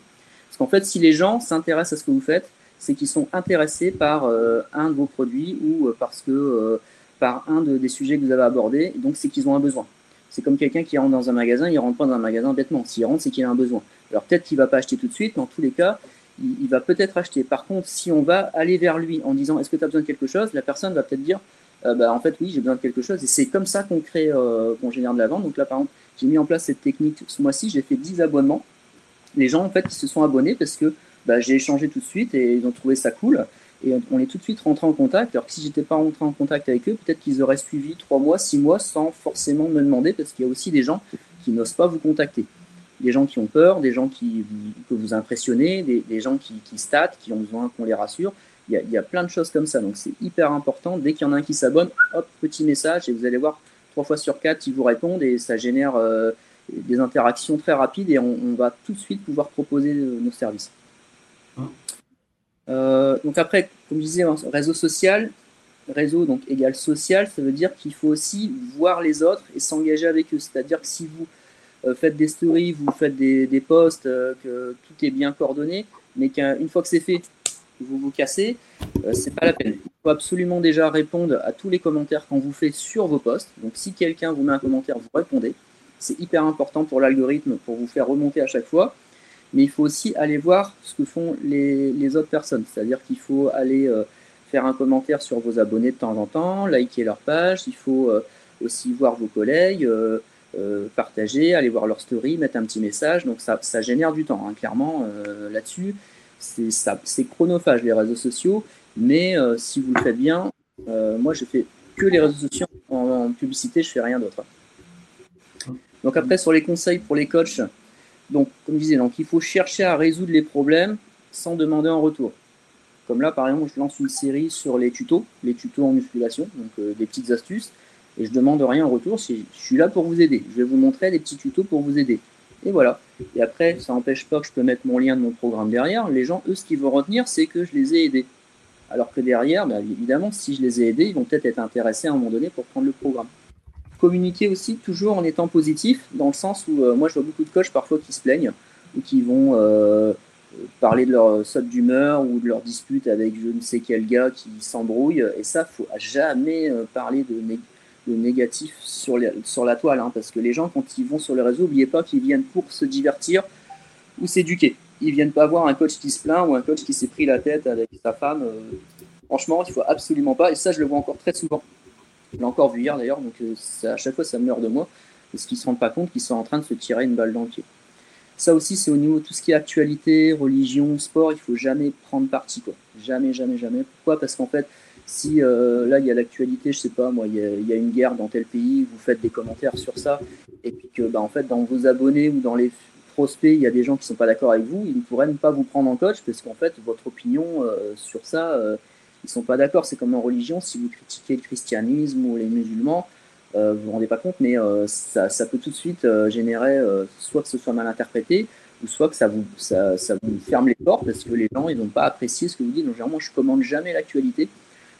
Parce qu'en fait, si les gens s'intéressent à ce que vous faites, c'est qu'ils sont intéressés par un de vos produits ou parce que par un des sujets que vous avez abordés, donc c'est qu'ils ont un besoin. C'est comme quelqu'un qui rentre dans un magasin, il rentre pas dans un magasin bêtement. S'il rentre, c'est qu'il a un besoin. Alors peut-être qu'il va pas acheter tout de suite, mais en tous les cas, il, va peut-être acheter. Par contre, si on va aller vers lui en disant est-ce que tu as besoin de quelque chose, la personne va peut-être dire euh, bah, en fait oui, j'ai besoin de quelque chose. Et c'est comme ça qu'on crée, euh, qu'on génère de la vente. Donc là, par exemple, j'ai mis en place cette technique ce mois-ci, j'ai fait 10 abonnements. Les gens, en fait, ils se sont abonnés parce que bah, j'ai échangé tout de suite et ils ont trouvé ça cool. Et on est tout de suite rentré en contact. Alors que si j'étais pas rentré en contact avec eux, peut-être qu'ils auraient suivi trois mois, six mois sans forcément me demander, parce qu'il y a aussi des gens qui n'osent pas vous contacter. Des gens qui ont peur, des gens qui que vous impressionnez, des, gens qui, statent, qui ont besoin qu'on les rassure. Il y, a, plein de choses comme ça. Donc c'est hyper important. Dès qu'il y en a un qui s'abonne, hop, petit message, et vous allez voir, trois fois sur quatre, ils vous répondent et ça génère euh, des interactions très rapides et on, va tout de suite pouvoir proposer euh, nos services. Euh, donc après, comme je disais, réseau social, réseau donc égal social, ça veut dire qu'il faut aussi voir les autres et s'engager avec eux. C'est-à-dire que si vous euh, faites des stories, vous faites des, posts, euh, que tout est bien coordonné, mais qu'une fois que c'est fait, vous vous cassez, c'est pas la peine. Il faut absolument déjà répondre à tous les commentaires qu'on vous fait sur vos posts. Donc si quelqu'un vous met un commentaire, vous répondez. C'est hyper important pour l'algorithme pour vous faire remonter à chaque fois mais il faut aussi aller voir ce que font les, autres personnes. C'est-à-dire qu'il faut aller euh, faire un commentaire sur vos abonnés de temps en temps, liker leur page, il faut euh, aussi voir vos collègues, euh, partager, aller voir leur story, mettre un petit message. Donc ça, ça génère du temps, hein, clairement, là-dessus. C'est chronophage, les réseaux sociaux, mais si vous le faites bien, moi je fais que les réseaux sociaux en, en publicité, je fais rien d'autre. Donc après, sur les conseils pour les coachs, donc, comme je disais, donc, il faut chercher à résoudre les problèmes sans demander en retour. Comme là, par exemple, je lance une série sur les tutos, les tutos en musculation, donc euh, des petites astuces, et je demande rien en retour. Je suis là pour vous aider. Je vais vous montrer des petits tutos pour vous aider. Et voilà. Et après, ça n'empêche pas que je peux mettre mon lien de mon programme derrière. Les gens, eux, ce qu'ils vont retenir, c'est que je les ai aidés. Alors que derrière, bah, évidemment, si je les ai aidés, ils vont peut-être être intéressés à un moment donné pour prendre le programme communiquer aussi toujours en étant positif, dans le sens où euh, moi je vois beaucoup de coachs parfois qui se plaignent ou qui vont euh, parler de leur saute d'humeur ou de leur dispute avec je ne sais quel gars qui s'embrouille. Et ça, faut jamais euh, parler de, de négatif sur, sur la toile, hein, parce que les gens, quand ils vont sur les réseaux, n'oubliez pas qu'ils viennent pour se divertir ou s'éduquer. ils viennent pas voir un coach qui se plaint ou un coach qui s'est pris la tête avec sa femme. franchement, il faut absolument pas. Et ça, je le vois encore très souvent. Je l'ai encore vu hier d'ailleurs, donc à chaque fois, ça meurt de moi. Parce qu'ils ne se rendent pas compte qu'ils sont en train de se tirer une balle dans le pied. Ça aussi, c'est au niveau de tout ce qui est actualité, religion, sport, il faut jamais prendre parti. Quoi. Jamais, jamais, jamais. Pourquoi? Parce qu'en fait, si euh, là, il y a l'actualité, je sais pas, moi, il y, a, une guerre dans tel pays, vous faites des commentaires sur ça, et puis que, bah, en fait, dans vos abonnés ou dans les prospects, il y a des gens qui ne sont pas d'accord avec vous, ils ne pourraient pas vous prendre en coach, parce qu'en fait, votre opinion euh, sur ça, euh, ils ne sont pas d'accord. C'est comme en religion, si vous critiquez le christianisme ou les musulmans, vous vous rendez pas compte, mais ça, ça, peut tout de suite générer soit que ce soit mal interprété, ou soit que ça vous, ça, ça vous ferme les portes parce que les gens ils n'ont pas apprécié ce que vous dites. Donc généralement je commande jamais l'actualité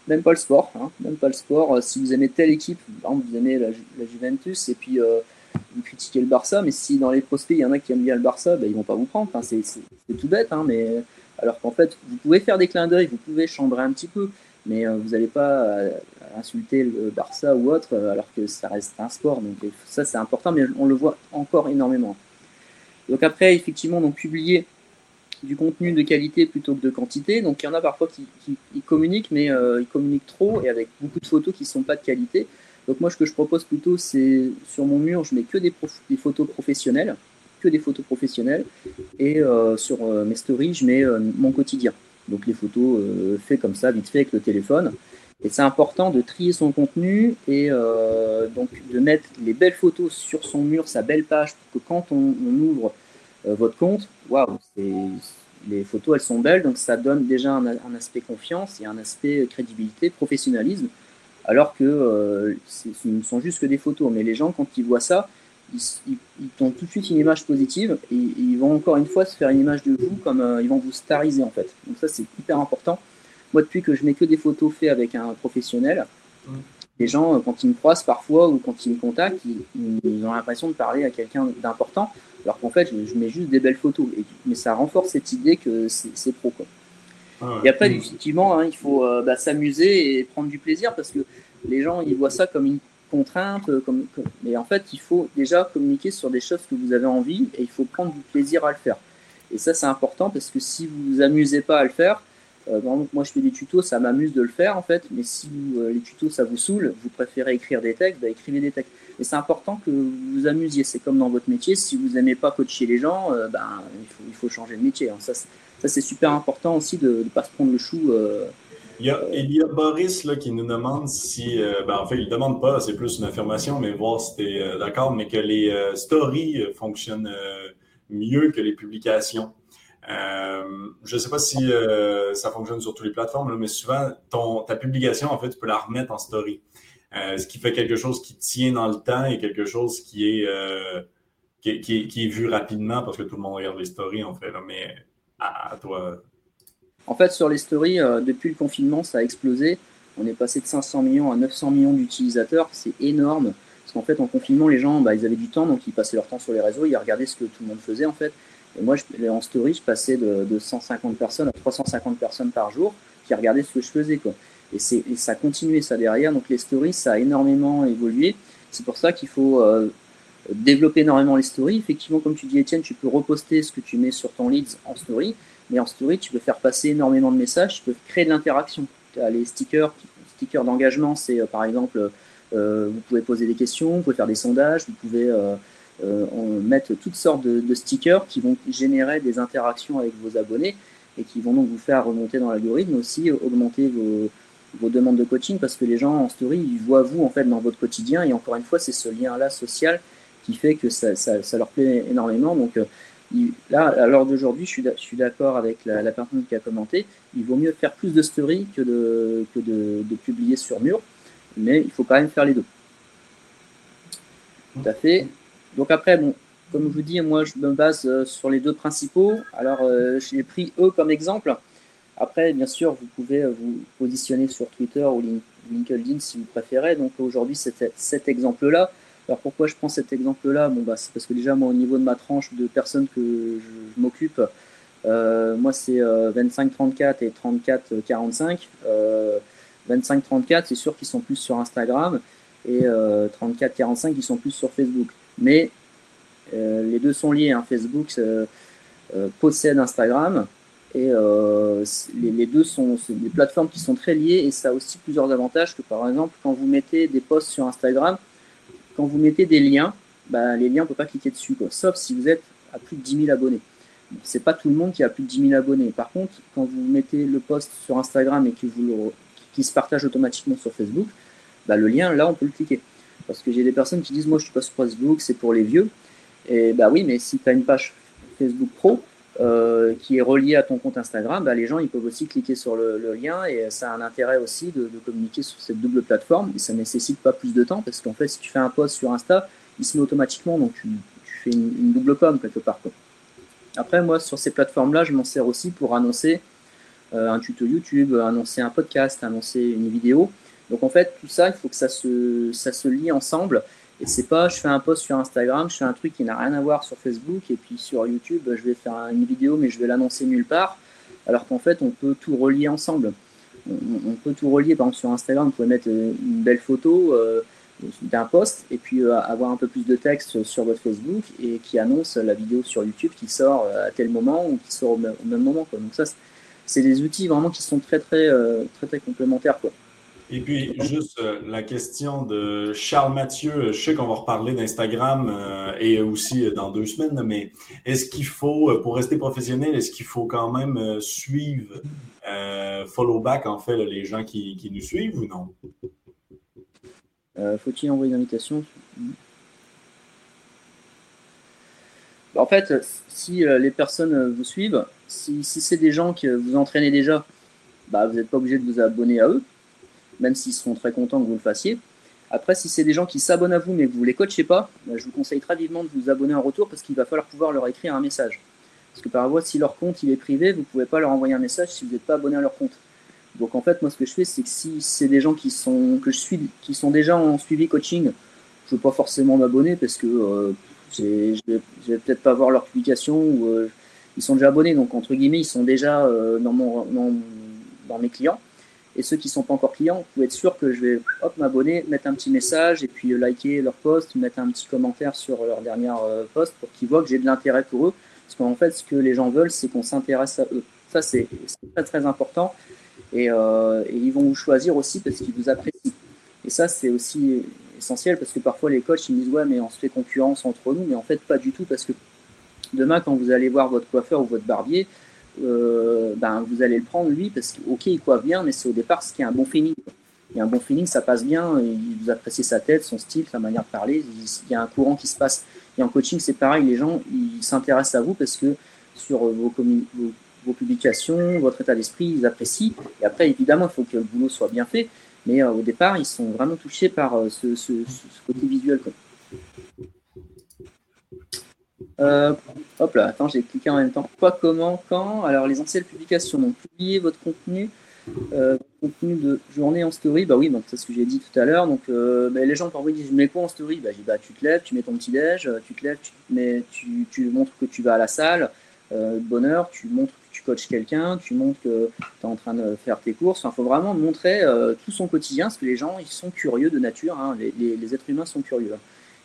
même pas le sport, hein, même pas le sport. Euh, si vous aimez telle équipe, par exemple, vous aimez la, Juventus et puis euh, vous critiquez le Barça, mais si dans les prospects il y en a qui aiment bien le Barça, ben, ils vont pas vous prendre. C'est tout bête, hein, mais alors qu'en fait, vous pouvez faire des clins d'œil, vous pouvez chambrer un petit peu, mais euh, vous n'allez pas insulter le Barça ou autre, alors que ça reste un sport. Donc ça, c'est important, mais on le voit encore énormément. Donc après, effectivement, donc publier du contenu de qualité plutôt que de quantité. Donc il y en a parfois qui, communiquent, mais euh, ils communiquent trop et avec beaucoup de photos qui ne sont pas de qualité. Donc moi, ce que je propose plutôt, c'est sur mon mur, je mets que des, photos professionnelles, que des photos professionnelles, et euh, sur euh, mes stories, je mets mon quotidien. Donc les photos faites comme ça, vite fait avec le téléphone. Et c'est important de trier son contenu et donc de mettre les belles photos sur son mur, sa belle page, pour que quand on ouvre euh, votre compte, waouh, les photos, elles sont belles, donc ça donne déjà un, aspect confiance et un aspect crédibilité, professionnalisme, alors que euh, ce ne sont juste que des photos. Mais les gens, quand ils voient ça, ils, ils, ont tout de suite une image positive et, ils vont encore une fois se faire une image de vous comme euh, ils vont vous stariser en fait. Donc ça, c'est hyper important. Moi, depuis que je mets que des photos faites avec un professionnel, mmh. les gens, quand ils me croisent parfois ou quand ils me contactent, ils ont l'impression de parler à quelqu'un d'important. Alors qu'en fait, je, mets juste des belles photos. Et, mais ça renforce cette idée que c'est pro. Quoi. Ah et après, effectivement, hein, il faut euh, bah, s'amuser et prendre du plaisir parce que les gens, ils voient ça comme une contrainte. Euh, comme, Mais en fait, il faut déjà communiquer sur des choses que vous avez envie et il faut prendre du plaisir à le faire. Et ça, c'est important parce que si vous vous amusez pas à le faire, euh, moi je fais des tutos, ça m'amuse de le faire en fait, mais si les tutos ça vous saoule, vous préférez écrire des textes, bah, écrivez des textes. Et c'est important que vous vous amusiez. C'est comme dans votre métier. Si vous n'aimez pas coacher les gens, euh, ben, il, faut, changer de métier. Hein. Ça, c'est super important aussi de ne pas se prendre le chou. Euh, il, y a, Boris là, qui nous demande si, euh, ben, en fait, il ne demande pas, c'est plus une affirmation, mais voir si tu es d'accord, mais que les stories fonctionnent mieux que les publications. je ne sais pas si ça fonctionne sur toutes les plateformes, mais souvent, ton, ta publication, en fait, tu peux la remettre en story. Euh, ce qui fait quelque chose qui tient dans le temps et quelque chose qui est, euh, qui, est, vu rapidement parce que tout le monde regarde les stories, en fait. Mais à, toi. En fait, sur les stories, euh, depuis le confinement, ça a explosé. On est passé de 500 millions à 900 millions d'utilisateurs. C'est énorme. Parce qu'en fait, en confinement, les gens, bah, ils avaient du temps, donc ils passaient leur temps sur les réseaux, ils regardaient ce que tout le monde faisait, en fait. Et moi, je, en story, je passais de, de 150 personnes à 350 personnes par jour qui regardaient ce que je faisais. Quoi. Et, et ça a continué ça derrière. Donc les stories, ça a énormément évolué. C'est pour ça qu'il faut euh, développer énormément les stories. Effectivement, comme tu dis, Étienne, tu peux reposter ce que tu mets sur ton leads en story. Mais en story, tu peux faire passer énormément de messages, tu peux créer de l'interaction. Les stickers, stickers d'engagement, c'est euh, par exemple, euh, vous pouvez poser des questions, vous pouvez faire des sondages, vous pouvez mettre toutes sortes de, stickers qui vont générer des interactions avec vos abonnés et qui vont donc vous faire remonter dans l'algorithme, aussi augmenter vos, vos demandes de coaching parce que les gens en story, ils voient vous en fait dans votre quotidien et encore une fois, c'est ce lien-là social qui fait que ça, ça, leur plaît énormément. Donc là, à l'heure d'aujourd'hui, je suis d'accord avec la, personne qui a commenté, il vaut mieux faire plus de story que de, que de, publier sur mur, mais il faut quand même faire les deux. Tout à fait. Donc après, bon, comme je vous dis, moi je me base euh, sur les deux principaux. Alors euh, j'ai pris eux comme exemple. Après, bien sûr, vous pouvez euh, vous positionner sur Twitter ou LinkedIn si vous préférez. Donc aujourd'hui, c'est cet exemple-là. Alors pourquoi je prends cet exemple-là? Bon, bah, C'est parce que déjà, moi, au niveau de ma tranche de personnes que je, m'occupe, euh, moi, c'est 25-34 euh, et 34-45. 25-34, c'est sûr qu'ils sont plus sur Instagram et 34-45, ils sont plus sur Facebook. Mais les deux sont liés. Hein. Facebook, possède Instagram. Et les, deux sont des plateformes qui sont très liées et ça a aussi plusieurs avantages que par exemple quand vous mettez des posts sur Instagram, quand vous mettez des liens, bah, les liens on ne peut pas cliquer dessus, sauf si vous êtes à plus de 10 000 abonnés. C'est pas tout le monde qui a plus de 10 000 abonnés. Par contre, quand vous mettez le post sur Instagram et que vous le, qui se partage automatiquement sur Facebook, bah, le lien, là, on peut le cliquer. Parce que j'ai des personnes qui disent, moi, je suis pas sur Facebook, c'est pour les vieux. Et bah oui, mais si tu as une page Facebook Pro euh, qui est reliée à ton compte Instagram, bah, les gens, ils peuvent aussi cliquer sur le, lien et ça a un intérêt aussi de, communiquer sur cette double plateforme. Et ça nécessite pas plus de temps parce qu'en fait, si tu fais un post sur Insta, il se met automatiquement, donc tu, fais une, double com quelque part. Après, moi, sur ces plateformes-là, je m'en sers aussi pour annoncer euh, un tuto YouTube, annoncer un podcast, annoncer une vidéo. Donc en fait, tout ça, il faut que ça se, ça se lie ensemble. Et c'est pas, je fais un post sur Instagram, je fais un truc qui n'a rien à voir sur Facebook, et puis sur YouTube, je vais faire une vidéo, mais je vais l'annoncer nulle part. Alors qu'en fait, on peut tout relier ensemble. On, peut tout relier. Par exemple, sur Instagram, vous pouvez mettre une belle photo euh, d'un post, et puis euh, avoir un peu plus de texte sur votre Facebook, et qui annonce la vidéo sur YouTube qui sort à tel moment ou qui sort au même, moment. Quoi. Donc ça, c'est des outils vraiment qui sont très, très, très, très complémentaires. Quoi. Et puis, juste euh, la question de Charles Mathieu, je sais qu'on va reparler d'Instagram euh, et aussi dans deux semaines, mais est-ce qu'il faut, euh, pour rester professionnel, est-ce qu'il faut quand même suivre, follow back, en fait, les gens qui, nous suivent ou non? Faut-il envoyer une invitation? En fait, si les personnes vous suivent, si, c'est des gens que vous entraînez déjà, bah, vous n'êtes pas obligé de vous abonner à eux même s'ils seront très contents que vous le fassiez. Après, si c'est des gens qui s'abonnent à vous mais que vous les coachez pas, bah, je vous conseille très vivement de vous abonner en retour parce qu'il va falloir pouvoir leur écrire un message. Parce que par si leur compte il est privé, vous ne pouvez pas leur envoyer un message si vous n'êtes pas abonné à leur compte. Donc en fait, moi ce que je fais, c'est que si c'est des gens qui sont que je suis, qui sont déjà en suivi coaching, je ne veux pas forcément m'abonner parce que euh, je ne vais, peut-être pas voir leur publication ou euh, ils sont déjà abonnés. Donc entre guillemets, ils sont déjà euh, dans mes clients. Et ceux qui ne sont pas encore clients, vous pouvez être sûr que je vais m'abonner, mettre un petit message et puis euh, liker leur post, mettre un petit commentaire sur leur dernière euh, post pour qu'ils voient que j'ai de l'intérêt pour eux. Parce qu'en fait, ce que les gens veulent, c'est qu'on s'intéresse à eux. Ça, c'est très très important. Et, euh, et, ils vont vous choisir aussi parce qu'ils vous apprécient. Et ça, c'est aussi essentiel parce que parfois les coachs ils me disent ouais mais on se fait concurrence entre nous, mais en fait pas du tout parce que demain quand vous allez voir votre coiffeur ou votre barbier, euh, ben, vous allez le prendre lui parce ok il coiffe bien, mais c'est au départ ce qui est un bon feeling. Il y a un bon feeling, ça passe bien, vous appréciez sa tête, son style, sa manière de parler, il y a un courant qui se passe. Et en coaching, c'est pareil, les gens ils s'intéressent à vous parce que sur vos, publications, votre état d'esprit, ils apprécient. Et après, évidemment, il faut que le boulot soit bien fait, mais euh, au départ, ils sont vraiment touchés par euh, ce, côté visuel. Euh, hop là, attends, j'ai cliqué en même temps. Quoi, comment, quand? Alors, les anciennes publications. Donc, publier votre contenu, euh, contenu de journée en story. Bah oui, donc c'est ce que j'ai dit tout à l'heure. Donc, euh, bah, les gens parfois disent Je mets quoi en story? Bah, bah, tu te lèves, tu mets ton petit-déj, tu te lèves, tu, tu, montres que tu vas à la salle de bonne heure, tu montres que tu coaches quelqu'un, tu montres que tu es en train de faire tes courses. Il faut vraiment montrer tout son quotidien parce que les gens, ils sont curieux de nature. Hein. Les, les, êtres humains sont curieux. Hein.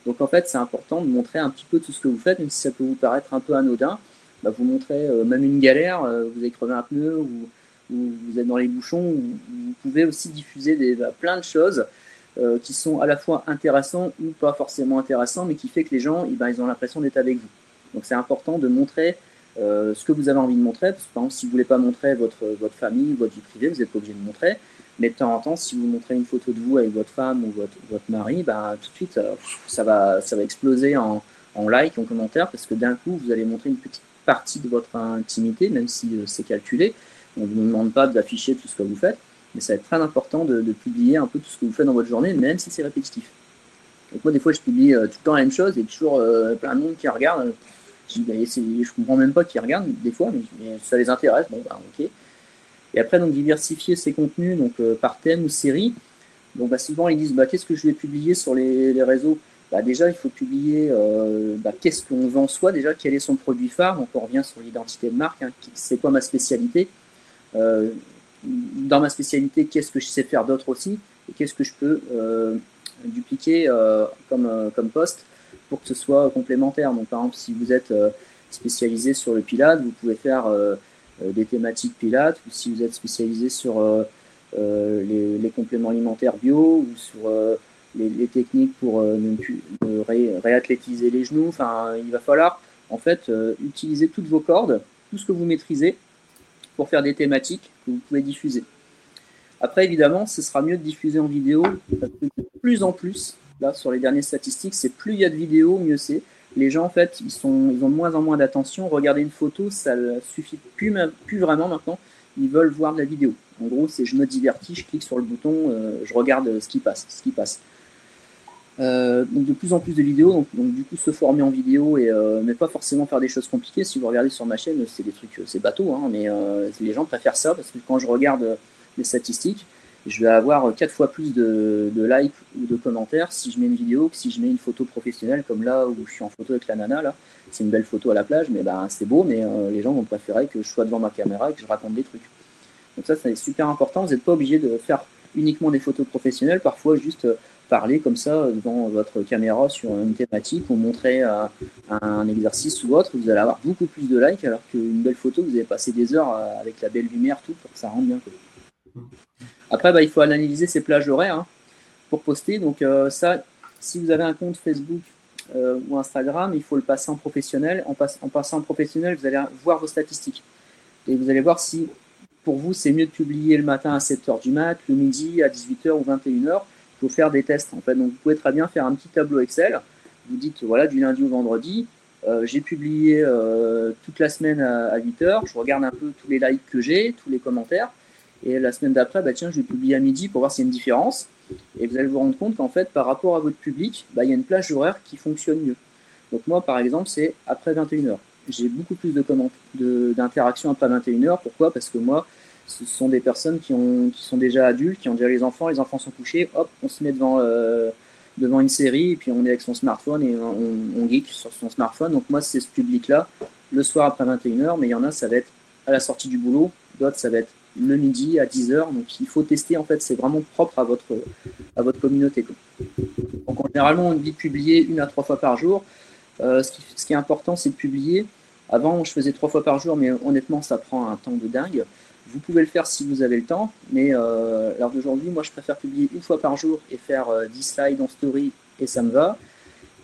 Donc en fait, c'est important de montrer un petit peu tout ce que vous faites, même si ça peut vous paraître un peu anodin. Bah, vous montrez euh, même une galère, euh, vous avez crevé un pneu ou, vous êtes dans les bouchons, vous pouvez aussi diffuser bah, plein de choses euh, qui sont à la fois intéressants ou pas forcément intéressants, mais qui fait que les gens, eh ben, ils ont l'impression d'être avec vous. Donc c'est important de montrer ce que vous avez envie de montrer. Parce que, par exemple, si vous ne voulez pas montrer votre, votre famille, votre vie privée, vous n'êtes pas obligé de montrer. Mais de temps en temps, si vous montrez une photo de vous avec votre femme ou votre, votre mari, bah, tout de suite, euh, ça va, ça va exploser en, en like, en commentaire, parce que d'un coup, vous allez montrer une petite partie de votre intimité, même si euh, c'est calculé. On ne vous demande pas d'afficher tout ce que vous faites, mais ça va être très important de, publier un peu tout ce que vous faites dans votre journée, même si c'est répétitif. Donc moi, des fois, je publie euh, tout le temps la même chose et toujours plein de monde qui regarde. Je, bah, je comprends même pas qui regardent des fois, mais, mais ça les intéresse. Bon, bah, ok. Et après, donc, diversifier ses contenus donc, euh, par thème ou série. Donc, bah, souvent, ils disent bah, qu'est-ce que je vais publier sur les, réseaux? Bah, Déjà, il faut publier euh, bah, qu'est-ce qu'on vend soi, déjà, quel est son produit phare? Donc, on revient sur l'identité de marque. Hein, c'est quoi ma spécialité? Euh, Dans ma spécialité, qu'est-ce que je sais faire d'autre aussi? Et qu'est-ce que je peux dupliquer comme, comme poste pour que ce soit complémentaire? Donc, par exemple, si vous êtes spécialisé sur le Pilate, vous pouvez faire des thématiques Pilates, ou si vous êtes spécialisé sur les, compléments alimentaires bio, ou sur les, techniques pour réathlétiser les genoux. Enfin, il va falloir en fait utiliser toutes vos cordes, tout ce que vous maîtrisez, pour faire des thématiques que vous pouvez diffuser. Après, évidemment, ce sera mieux de diffuser en vidéo, parce que de plus en plus, là, sur les dernières statistiques, c'est plus il y a de vidéos, mieux c'est. Les gens, en fait, ils, sont, ils ont de moins en moins d'attention. Regarder une photo, ça ne suffit plus, plus vraiment maintenant. Ils veulent voir de la vidéo. En gros, c'est je me divertis, je clique sur le bouton, euh, je regarde ce qui passe. Ce qui passe. Euh, donc de plus en plus de vidéos, donc, du coup se former en vidéo et euh, mais pas forcément faire des choses compliquées. Si vous regardez sur ma chaîne, c'est des trucs, c'est bateau, hein, mais les gens préfèrent ça parce que quand je regarde les statistiques, je vais avoir quatre fois plus de, likes ou de commentaires si je mets une vidéo que si je mets une photo professionnelle comme là où je suis en photo avec la nana là. C'est une belle photo à la plage, mais ben, c'est beau, mais euh, les gens vont préférer que je sois devant ma caméra et que je raconte des trucs. Donc ça, c'est super important. Vous n'êtes pas obligé de faire uniquement des photos professionnelles, parfois juste euh, parler comme ça devant votre caméra sur une thématique ou montrer euh, un exercice ou autre, vous allez avoir beaucoup plus de likes alors qu'une belle photo, vous avez passé des heures avec la belle lumière, tout, pour que ça rende bien. Après, bah, il faut analyser ses plages horaires hein, pour poster. Donc euh, ça, si vous avez un compte Facebook euh, ou Instagram, il faut le passer en professionnel. En, en, passant en professionnel, vous allez voir vos statistiques. Et vous allez voir si pour vous, c'est mieux de publier le matin à 7h du mat, le midi à 18h ou 21h. Il faut faire des tests. En fait. Donc vous pouvez très bien faire un petit tableau Excel. Vous dites, voilà, du lundi au vendredi, euh, j'ai publié toute la semaine à, à 8h. Je regarde un peu tous les likes que j'ai, tous les commentaires. Et la semaine d'après, bah, tiens, je vais publier à midi pour voir s'il y a une différence. Et vous allez vous rendre compte qu'en fait, par rapport à votre public, bah, il y a une plage horaire qui fonctionne mieux. Donc moi, par exemple, c'est après 21h. J'ai beaucoup plus de d'interactions après 21h. Pourquoi? Parce que moi, ce sont des personnes qui, ont, qui sont déjà adultes, qui ont déjà les enfants, les enfants sont couchés, hop, on se met devant, euh, devant une série, et puis on est avec son smartphone et on, on geek sur son smartphone. Donc moi, c'est ce public-là, le soir après 21h, mais il y en a, ça va être à la sortie du boulot, d'autres, ça va être le midi à 10h. Donc il faut tester, en fait, c'est vraiment propre à votre, à votre communauté. Donc en, généralement, on dit publier une à trois fois par jour. Euh, ce, qui, ce, qui, est important, c'est de publier. Avant, je faisais trois fois par jour, mais honnêtement, ça prend un temps de dingue. Vous pouvez le faire si vous avez le temps, mais euh, l'heure d'aujourd'hui, moi, je préfère publier une fois par jour et faire 10 euh, slides en story, et ça me va.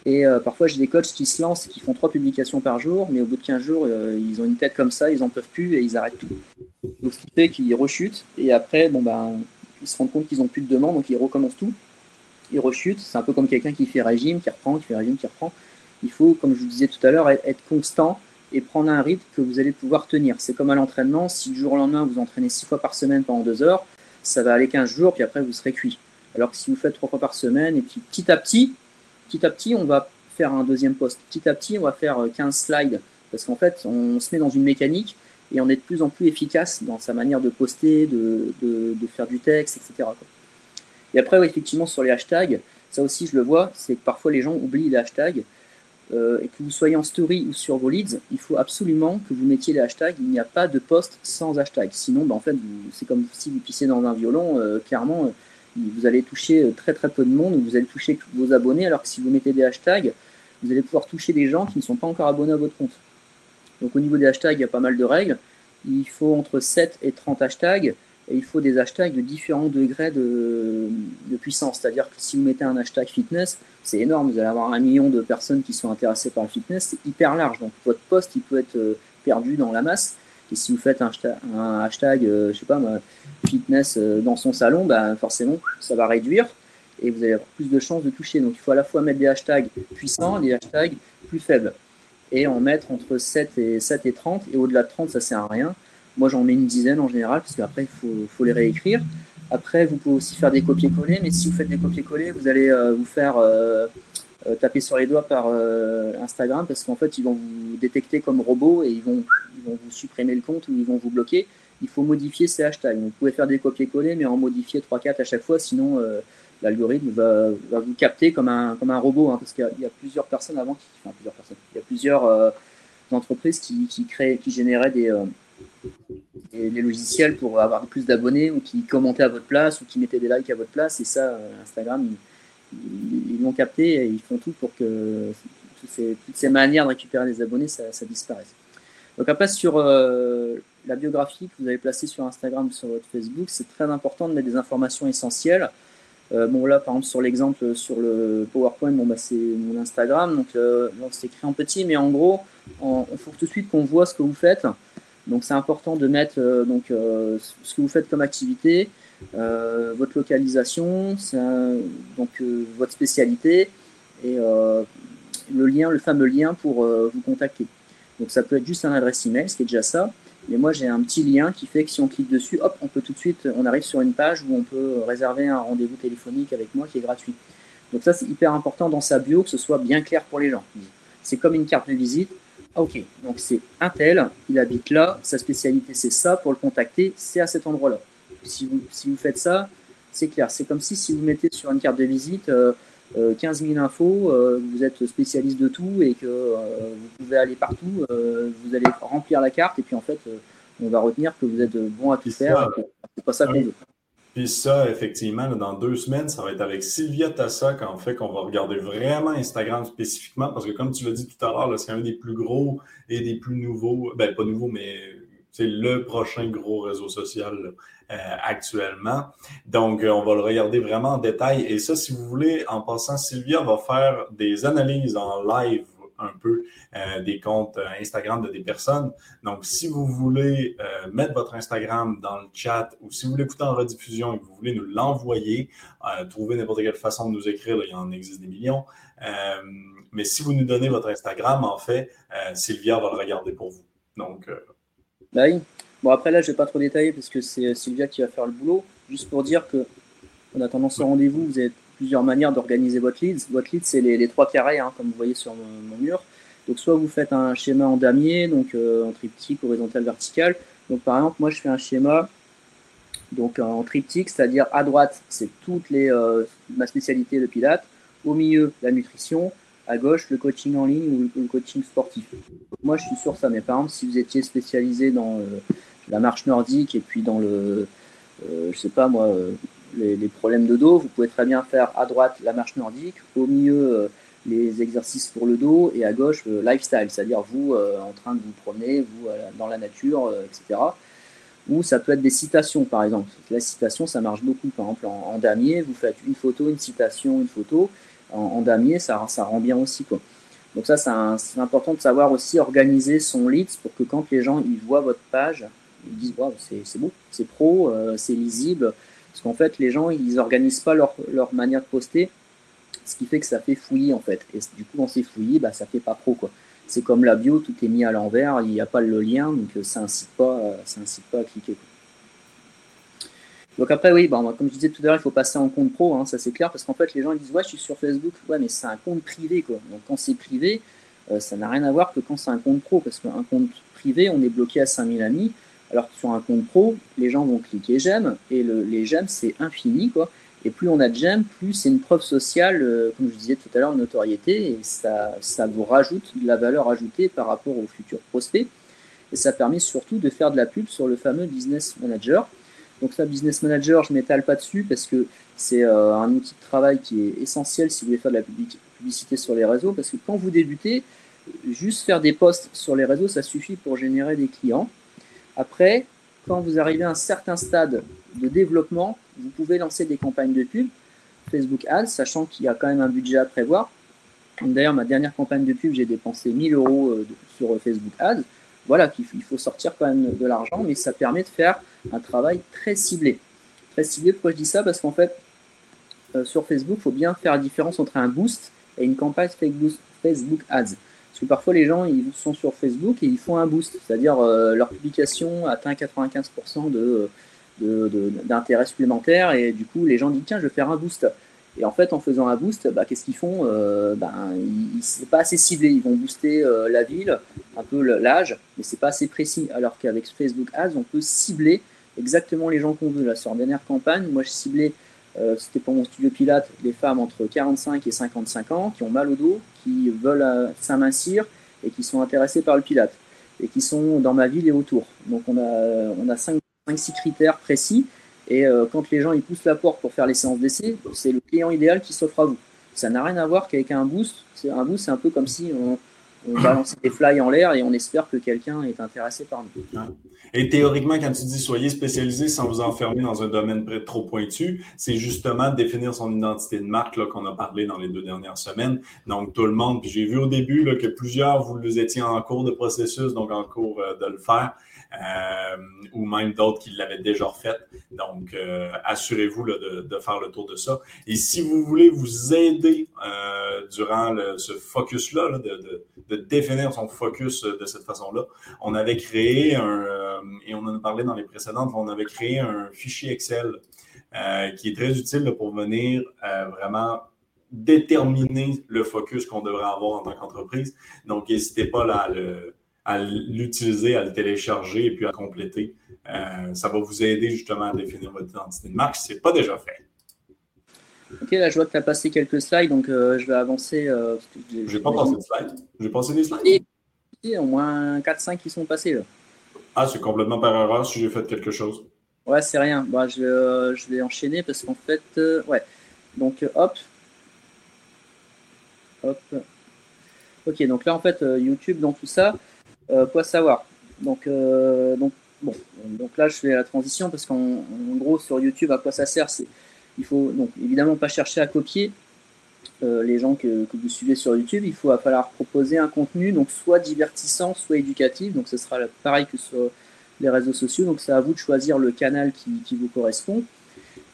Et euh, parfois, j'ai des coachs qui se lancent, qui font trois publications par jour, mais au bout de 15 jours, ils ont une tête comme ça, ils n'en peuvent plus et ils arrêtent tout. Donc, ce qui fait qu'ils rechutent. Et après, bon, ben, ils se rendent compte qu'ils n'ont plus de demande, donc ils recommencent tout. Ils rechutent. C'est un peu comme quelqu'un qui fait régime, qui reprend, qui fait régime, qui reprend. Il faut, comme je vous disais tout à l'heure, être constant et prendre un rythme que vous allez pouvoir tenir. C'est comme à l'entraînement. Si du jour au lendemain, vous entraînez six fois par semaine pendant deux heures, ça va aller 15 jours, puis après, vous serez cuit. Alors que si vous faites trois fois par semaine, et puis petit à petit, petit à petit, on va faire un deuxième poste. Petit à petit, on va faire 15 slides. Parce qu'en fait, on se met dans une mécanique et on est de plus en plus efficace dans sa manière de poster, de, faire du texte, etc. Et après, effectivement, sur les hashtags, ça aussi je le vois, c'est que parfois les gens oublient les hashtags. Euh, et que vous soyez en story ou sur vos leads, il faut absolument que vous mettiez les hashtags. Il n'y a pas de post sans hashtag. Sinon, ben, en fait, c'est comme si vous pissez dans un violon. Euh, clairement, euh, vous allez toucher très très peu de monde. Vous allez toucher vos abonnés. Alors que si vous mettez des hashtags, vous allez pouvoir toucher des gens qui ne sont pas encore abonnés à votre compte. Donc au niveau des hashtags, il y a pas mal de règles. Il faut entre 7 et 30 hashtags et il faut des hashtags de différents degrés de, puissance. C'est-à-dire que si vous mettez un hashtag fitness, c'est énorme. Vous allez avoir un million de personnes qui sont intéressées par le fitness. C'est hyper large. Donc votre poste, il peut être euh, perdu dans la masse. Et si vous faites un hashtag, euh, je sais pas, fitness euh, dans son salon, bah, forcément, ça va réduire et vous allez avoir plus de chances de toucher. Donc il faut à la fois mettre des hashtags puissants des hashtags plus faibles et en mettre entre 7 et, 7 et 30. Et au-delà de 30, ça sert à rien. Moi, j'en mets une dizaine en général, parce qu'après, il faut, faut, les réécrire. Après, vous pouvez aussi faire des copier-coller, mais si vous faites des copier-coller, vous allez euh, vous faire taper sur les doigts par Instagram, parce qu'en fait, ils vont vous détecter comme robot et ils vont, ils vont vous supprimer le compte ou ils vont vous bloquer. Il faut modifier ces hashtags. vous pouvez faire des copier-coller, mais en modifier 3-4 à chaque fois, sinon l'algorithme va, vous capter comme un, comme un robot, hein, parce qu'il y, a plusieurs personnes avant qui, enfin plusieurs personnes, il y a plusieurs euh, entreprises qui, qui, créent, qui généraient des, euh, des, logiciels pour avoir plus d'abonnés ou qui commentaient à votre place ou qui mettaient des likes à votre place. Et ça, euh, Instagram, ils l'ont capté et ils font tout pour que toutes ces, manières de récupérer des abonnés, ça, disparaît. Donc après, sur la biographie que vous avez placée sur Instagram ou sur votre Facebook, c'est très important de mettre des informations essentielles. bon là, par exemple, sur l'exemple sur le PowerPoint, bon, bah, c'est mon Instagram, donc c'est écrit en petit, mais en gros, il faut tout de suite qu'on voit ce que vous faites. Donc c'est important de mettre donc, ce que vous faites comme activité, euh, votre localisation, donc euh, votre spécialité et euh, le lien, le fameux lien pour vous contacter. Donc ça peut être juste un adresse email, ce qui est déjà ça. Mais moi j'ai un petit lien qui fait que si on clique dessus, hop, on peut tout de suite, on arrive sur une page où on peut réserver un rendez-vous téléphonique avec moi qui est gratuit. Donc ça c'est hyper important dans sa bio que ce soit bien clair pour les gens. C'est comme une carte de visite. Ah, ok, donc c'est un tel, il habite là, sa spécialité c'est ça, pour le contacter, c'est à cet endroit-là si vous, si vous faites ça, c'est clair. C'est comme si, si vous mettez sur une carte de visite 15 euh, 000 euh, infos, euh, vous êtes spécialiste de tout et que vous pouvez aller partout, vous allez remplir la carte et puis en fait, on va retenir que vous êtes bon à tout faire. C'est pas ça qu'on veut. Puis ça, effectivement, dans deux semaines, ça va être avec Sylvia Tassac, en fait, qu'on va regarder vraiment Instagram spécifiquement, parce que comme tu l'as dit tout à l'heure, c'est un des plus gros et des plus nouveaux, ben pas nouveaux, mais c'est le prochain gros réseau social actuellement. Donc, euh, on va le regarder vraiment en détail. Et ça, si vous voulez, en passant, Sylvia va faire des analyses en live un peu euh, des comptes Instagram de des personnes. Donc, si vous voulez mettre votre Instagram dans le chat ou si vous voulez écouter en rediffusion et que vous voulez nous l'envoyer, trouver n'importe quelle façon de nous écrire, il y en existe des millions. mais si vous nous donnez votre Instagram, en fait, Sylvia va le regarder pour vous. Donc, oui. Bon, après là, je vais pas trop détailler parce que c'est Sylvia qui va faire le boulot. Juste pour dire que, en attendant ce rendez-vous, vous avez plusieurs manières d'organiser votre lead. Votre lead, c'est les, trois carrés, hein, comme vous voyez sur mon, mur. Donc, soit vous faites un schéma en damier, donc euh, en triptyque, horizontal, vertical. Donc, par exemple, moi, je fais un schéma donc en triptyque, c'est-à-dire à droite, c'est toutes les euh, ma spécialité de Pilate. Au milieu, la nutrition à gauche le coaching en ligne ou le coaching sportif. Moi, je suis sûr ça. Mais par exemple, si vous étiez spécialisé dans euh, la marche nordique et puis dans le, euh, je sais pas moi, euh, les, problèmes de dos, vous pouvez très bien faire à droite la marche nordique, au milieu les exercices pour le dos et à gauche le lifestyle, c'est-à-dire vous en train de vous promener, vous dans la nature, etc. Ou ça peut être des citations, par exemple. La citation, ça marche beaucoup. Par exemple, en, en damier, vous faites une photo, une citation, une photo en, damier, ça, ça rend bien aussi. Quoi. Donc ça, c'est important de savoir aussi organiser son leads pour que quand les gens ils voient votre page, ils disent wow, c'est beau, c'est pro, euh, c'est lisible. Parce qu'en fait, les gens, ils n'organisent pas leur, leur, manière de poster, ce qui fait que ça fait fouillis en fait. Et du coup, quand c'est fouillis, bah, ça fait pas pro. quoi. C'est comme la bio, tout est mis à l'envers, il n'y a pas le lien, donc euh, ça incite pas, ça incite pas à cliquer. Donc après, oui, bon, comme je disais tout à l'heure, il faut passer en compte pro, hein, ça c'est clair, parce qu'en fait, les gens ils disent, ouais, je suis sur Facebook, ouais, mais c'est un compte privé, quoi. Donc quand c'est privé, euh, ça n'a rien à voir que quand c'est un compte pro, parce qu'un compte privé, on est bloqué à 5000 amis, alors que sur un compte pro, les gens vont cliquer j'aime, et le, les j'aime, c'est infini, quoi. Et plus on a de j'aime, plus c'est une preuve sociale, euh, comme je disais tout à l'heure, une notoriété, et ça, vous rajoute de la valeur ajoutée par rapport aux futurs prospects. Et ça permet surtout de faire de la pub sur le fameux business manager. Donc ça, Business Manager, je m'étale pas dessus parce que c'est euh, un outil de travail qui est essentiel si vous voulez faire de la publicité sur les réseaux. Parce que quand vous débutez, juste faire des posts sur les réseaux, ça suffit pour générer des clients. Après, quand vous arrivez à un certain stade de développement, vous pouvez lancer des campagnes de pub, Facebook Ads, sachant qu'il y a quand même un budget à prévoir. D'ailleurs, ma dernière campagne de pub, j'ai dépensé 1000 euros euh, sur Facebook Ads voilà qu'il faut sortir quand même de l'argent, mais ça permet de faire un travail très ciblé. Très ciblé, pourquoi je dis ça? Parce qu'en fait, euh, sur Facebook, il faut bien faire la différence entre un boost et une campagne Facebook Ads. Parce que parfois, les gens ils sont sur Facebook et ils font un boost, c'est-à-dire euh, leur publication atteint 95% de, d'intérêt supplémentaire et du coup, les gens disent tiens, je vais faire un boost. Et en fait, en faisant un boost, bah, qu'est-ce qu'ils font euh, ben, C'est pas assez ciblé. Ils vont booster euh, la ville, un peu l'âge, mais c'est pas assez précis. Alors qu'avec Facebook Ads, on peut cibler exactement les gens qu'on veut. Là, sur la dernière campagne, moi, je ciblais, euh, c'était pour mon studio Pilate, les femmes entre 45 et 55 ans qui ont mal au dos, qui veulent euh, s'amincir et qui sont intéressées par le Pilate et qui sont dans ma ville et autour. Donc, on a, on a 5-6 critères précis et euh, quand les gens ils poussent la porte pour faire les séances d'essai, c'est le client idéal qui s'offre à vous. Ça n'a rien à voir qu'avec un boost. Un boost, c'est un peu comme si on, on balance des fly en l'air et on espère que quelqu'un est intéressé par nous. Et théoriquement, quand tu dis soyez spécialisé sans vous enfermer dans un domaine trop pointu, c'est justement définir son identité de marque qu'on a parlé dans les deux dernières semaines. Donc, tout le monde, puis j'ai vu au début que plusieurs, vous étiez en cours de processus, donc en cours euh, de le faire. Euh, ou même d'autres qui l'avaient déjà fait. Donc, euh, assurez-vous de, faire le tour de ça. Et si vous voulez vous aider euh, durant ce focus-là, de, définir son focus de cette façon-là, on avait créé un, et on en a parlé dans les précédentes, on avait créé un fichier Excel qui est très utile pour venir vraiment déterminer le focus qu'on devrait avoir en tant qu'entreprise. Donc, n'hésitez pas là, à le à l'utiliser, à le télécharger et puis à compléter. Euh, ça va vous aider justement à définir votre identité de marque si ce n'est pas déjà fait. Ok, là je vois que tu as passé quelques slides, donc euh, je vais avancer. Euh, je n'ai pas passé de slides. J'ai passé des slides? A au moins 4-5 qui sont passés. Là. Ah, c'est complètement par erreur si j'ai fait quelque chose. Ouais, c'est rien. Bah, je, je, vais enchaîner parce qu'en fait, ouais. Donc, hop. Hop. Ok, donc là, en fait, YouTube, dans tout ça, euh, quoi savoir donc, euh, donc, bon, donc là, je fais la transition parce qu'en gros, sur YouTube, à quoi ça sert c'est, Il faut donc évidemment pas chercher à copier euh, les gens que, vous suivez sur YouTube. Il faut falloir proposer un contenu, donc soit divertissant, soit éducatif. Donc, ce sera pareil que sur les réseaux sociaux. Donc, c'est à vous de choisir le canal qui, vous correspond.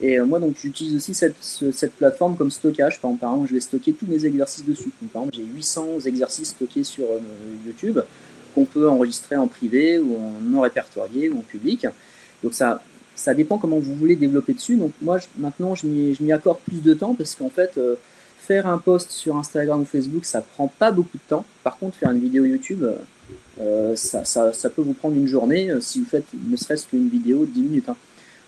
Et moi, donc, j'utilise aussi cette, cette, plateforme comme stockage. Par exemple, je vais stocker tous mes exercices dessus. par exemple, j'ai 800 exercices stockés sur YouTube qu'on peut enregistrer en privé ou en non répertorié ou en public. Donc ça, dépend comment vous voulez développer dessus. Donc moi, maintenant, je m'y accorde plus de temps parce qu'en fait, euh, faire un post sur Instagram ou Facebook, ça prend pas beaucoup de temps. Par contre, faire une vidéo YouTube, euh, ça, peut vous prendre une journée euh, si vous faites ne serait-ce qu'une vidéo de 10 minutes. Hein.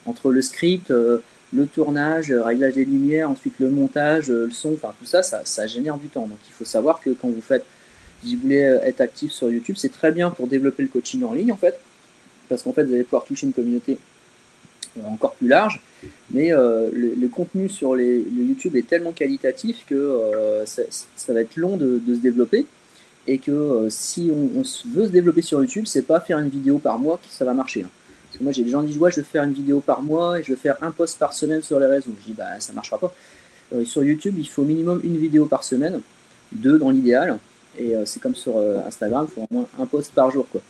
Entre le script, le tournage, réglage des lumières, ensuite le montage, le son, enfin tout ça, ça, ça génère du temps. Donc il faut savoir que quand vous faites si vous voulez euh, être actif sur YouTube, c'est très bien pour développer le coaching en ligne en fait, parce qu'en fait vous allez pouvoir toucher une communauté euh, encore plus large. Mais euh, le, contenu sur les, le YouTube est tellement qualitatif que ça, va être long de, se développer. Et que si on, veut se développer sur YouTube, c'est pas faire une vidéo par mois que ça va marcher. Hein. Parce que moi j'ai des gens qui disent ouais, je vais faire une vidéo par mois et je vais faire un post par semaine sur les réseaux. Je dis bah ça marchera pas. sur YouTube, il faut minimum une vidéo par semaine, deux dans l'idéal. Et euh, c'est comme sur euh, Instagram, il faut au moins un post par jour. Quoi.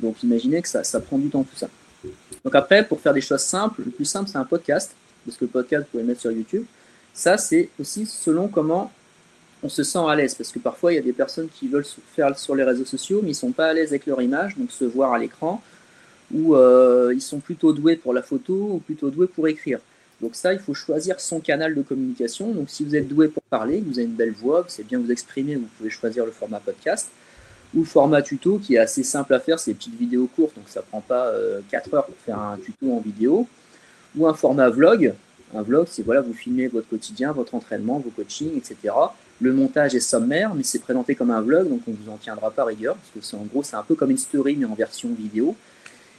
Donc imaginez que ça, prend du temps tout ça. Donc après, pour faire des choses simples, le plus simple c'est un podcast, parce que le podcast vous pouvez le mettre sur YouTube. Ça c'est aussi selon comment on se sent à l'aise, parce que parfois il y a des personnes qui veulent faire sur les réseaux sociaux, mais ils sont pas à l'aise avec leur image, donc se voir à l'écran, ou euh, ils sont plutôt doués pour la photo, ou plutôt doués pour écrire. Donc ça, il faut choisir son canal de communication. Donc si vous êtes doué pour parler, vous avez une belle voix, vous savez bien vous exprimer, vous pouvez choisir le format podcast ou le format tuto qui est assez simple à faire, c'est des petites vidéos courtes, donc ça prend pas 4 euh, heures pour faire un tuto en vidéo, ou un format vlog. Un vlog, c'est voilà, vous filmez votre quotidien, votre entraînement, vos coachings, etc. Le montage est sommaire, mais c'est présenté comme un vlog, donc on ne vous en tiendra pas rigueur, parce que c'est en gros, c'est un peu comme une story, mais en version vidéo.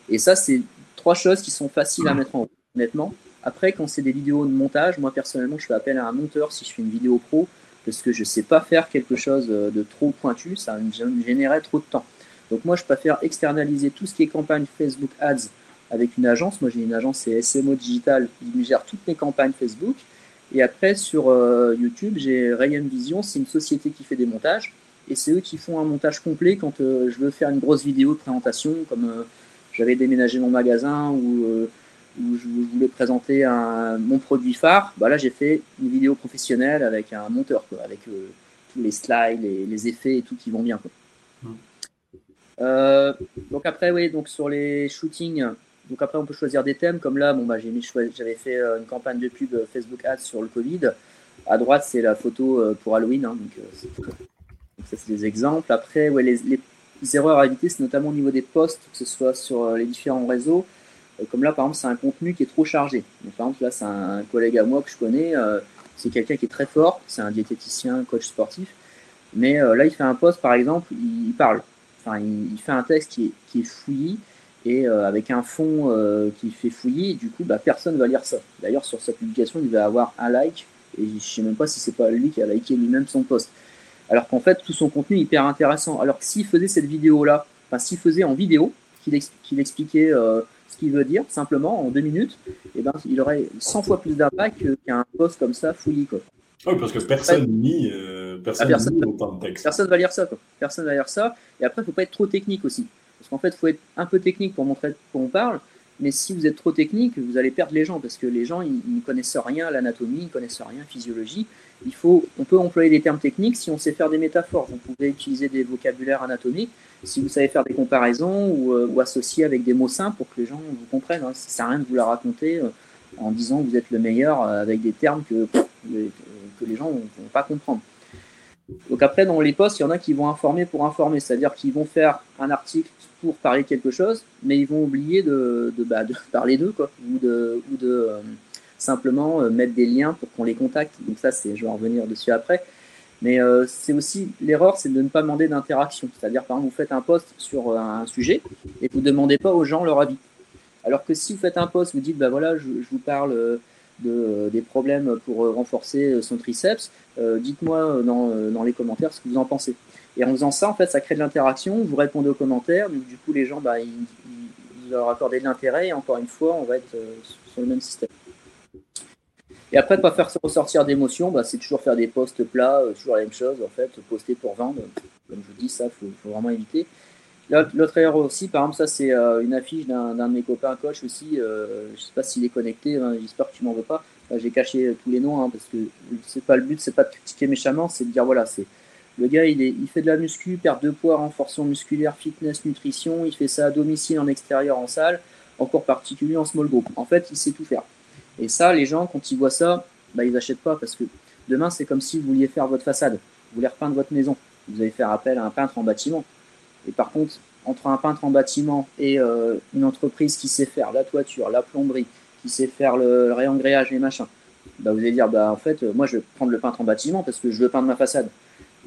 Et ça, c'est trois choses qui sont faciles à mettre en route, honnêtement. Après, quand c'est des vidéos de montage, moi personnellement, je fais appel à un monteur si je fais une vidéo pro, parce que je ne sais pas faire quelque chose de trop pointu, ça me générerait trop de temps. Donc moi, je préfère externaliser tout ce qui est campagne Facebook Ads avec une agence. Moi, j'ai une agence, c'est SMO Digital, qui gère toutes mes campagnes Facebook. Et après, sur euh, YouTube, j'ai Rayon Vision, c'est une société qui fait des montages. Et c'est eux qui font un montage complet quand euh, je veux faire une grosse vidéo de présentation, comme euh, j'avais déménagé mon magasin ou où je voulais présenter un, mon produit phare, bah là j'ai fait une vidéo professionnelle avec un monteur, quoi, avec euh, tous les slides, les, effets et tout qui vont bien. Quoi. Hmm. Euh, donc après, oui, donc sur les shootings, donc après on peut choisir des thèmes, comme là, bon, bah, j'avais fait euh, une campagne de pub Facebook Ads sur le Covid. À droite, c'est la photo pour Halloween, hein, donc, ça c'est des exemples. Après, ouais, les, les erreurs à éviter, c'est notamment au niveau des posts, que ce soit sur les différents réseaux. Euh, comme là, par exemple, c'est un contenu qui est trop chargé. par exemple, là, c'est un collègue à moi que je connais. Euh, c'est quelqu'un qui est très fort. C'est un diététicien, coach sportif. Mais euh, là, il fait un post, par exemple, il, parle. Enfin, il, fait un texte qui est, qui est fouillis et avec un fond qui fait fouillis. du coup, bah, personne ne va lire ça. D'ailleurs, sur sa publication, il va avoir un like Et je sais même pas si c'est pas lui qui a liké lui-même son post. Alors qu'en fait, tout son contenu est hyper intéressant. Alors que s'il faisait cette vidéo-là, enfin s'il faisait en vidéo, qu'il expliquait euh, ce qu'il veut dire simplement en deux minutes, eh ben, il aurait 100 fois plus d'impact qu'un post comme ça fouillis. Quoi. Oui, parce que personne nie, euh, personne, ah, autant de texte. Personne va lire ça. Quoi. Personne va lire ça. Et après, il ne faut pas être trop technique aussi. Parce qu'en fait, il faut être un peu technique pour montrer qu'on on parle. Mais si vous êtes trop technique, vous allez perdre les gens parce que les gens, ils, ne connaissent rien à l'anatomie, ils ne connaissent rien à la physiologie. Il faut, on peut employer des termes techniques si on sait faire des métaphores. Vous pouvez utiliser des vocabulaires anatomiques si vous savez faire des comparaisons ou, euh, associer avec des mots simples pour que les gens vous comprennent. Hein. Ça ne sert à rien de vous la raconter euh, en disant que vous êtes le meilleur euh, avec des termes que, les gens ne vont pas comprendre. Donc après, dans les posts, il y en a qui vont informer pour informer, c'est-à-dire qu'ils vont faire un article pour parler de quelque chose, mais ils vont oublier de, bah, *laughs* parler d'eux, ou de, ou simplement euh, mettre des liens pour qu'on les contacte. Donc ça, c'est, je vais en revenir dessus après. Mais euh, c'est aussi l'erreur, c'est de ne pas demander d'interaction. C'est-à-dire, par exemple, vous faites un post sur un sujet et vous ne demandez pas aux gens leur avis. Alors que si vous faites un post, vous dites, bah voilà, je, vous parle de, des problèmes pour renforcer son triceps, dites-moi dans, dans, les commentaires ce que vous en pensez. Et en faisant ça, en fait, ça crée de l'interaction, vous répondez aux commentaires, donc du coup, les gens, bah, ils, vous leur accordez de l'intérêt, et encore une fois, on va être euh, sur le même système. Et après, pas faire ressortir d'émotions, bah, c'est toujours faire des posts plats, euh, toujours la même chose, en fait, poster pour vendre. Comme je vous dis, ça, il faut, vraiment éviter. L'autre erreur aussi, par exemple, ça, c'est euh, une affiche d'un de mes copains coach aussi. je ne sais pas s'il est connecté, hein, j'espère que tu m'en veux pas. J'ai caché tous les noms, hein, parce que c'est pas le but, c'est pas de critiquer méchamment, c'est de dire, voilà, c'est le gars, il, est, il fait de la muscu, perte de poids, renforcement musculaire, fitness, nutrition. Il fait ça à domicile, en extérieur, en salle, encore particulier en small group. En fait, il sait tout faire. Et ça, les gens, quand ils voient ça, bah, ils n'achètent pas parce que demain, c'est comme si vous vouliez faire votre façade. Vous voulez repeindre votre maison. Vous allez faire appel à un peintre en bâtiment. Et par contre, entre un peintre en bâtiment et euh, une entreprise qui sait faire la toiture, la plomberie, qui sait faire le, réengréage et machin, bah, vous allez dire, bah, en fait, moi, je vais prendre le peintre en bâtiment parce que je veux peindre ma façade.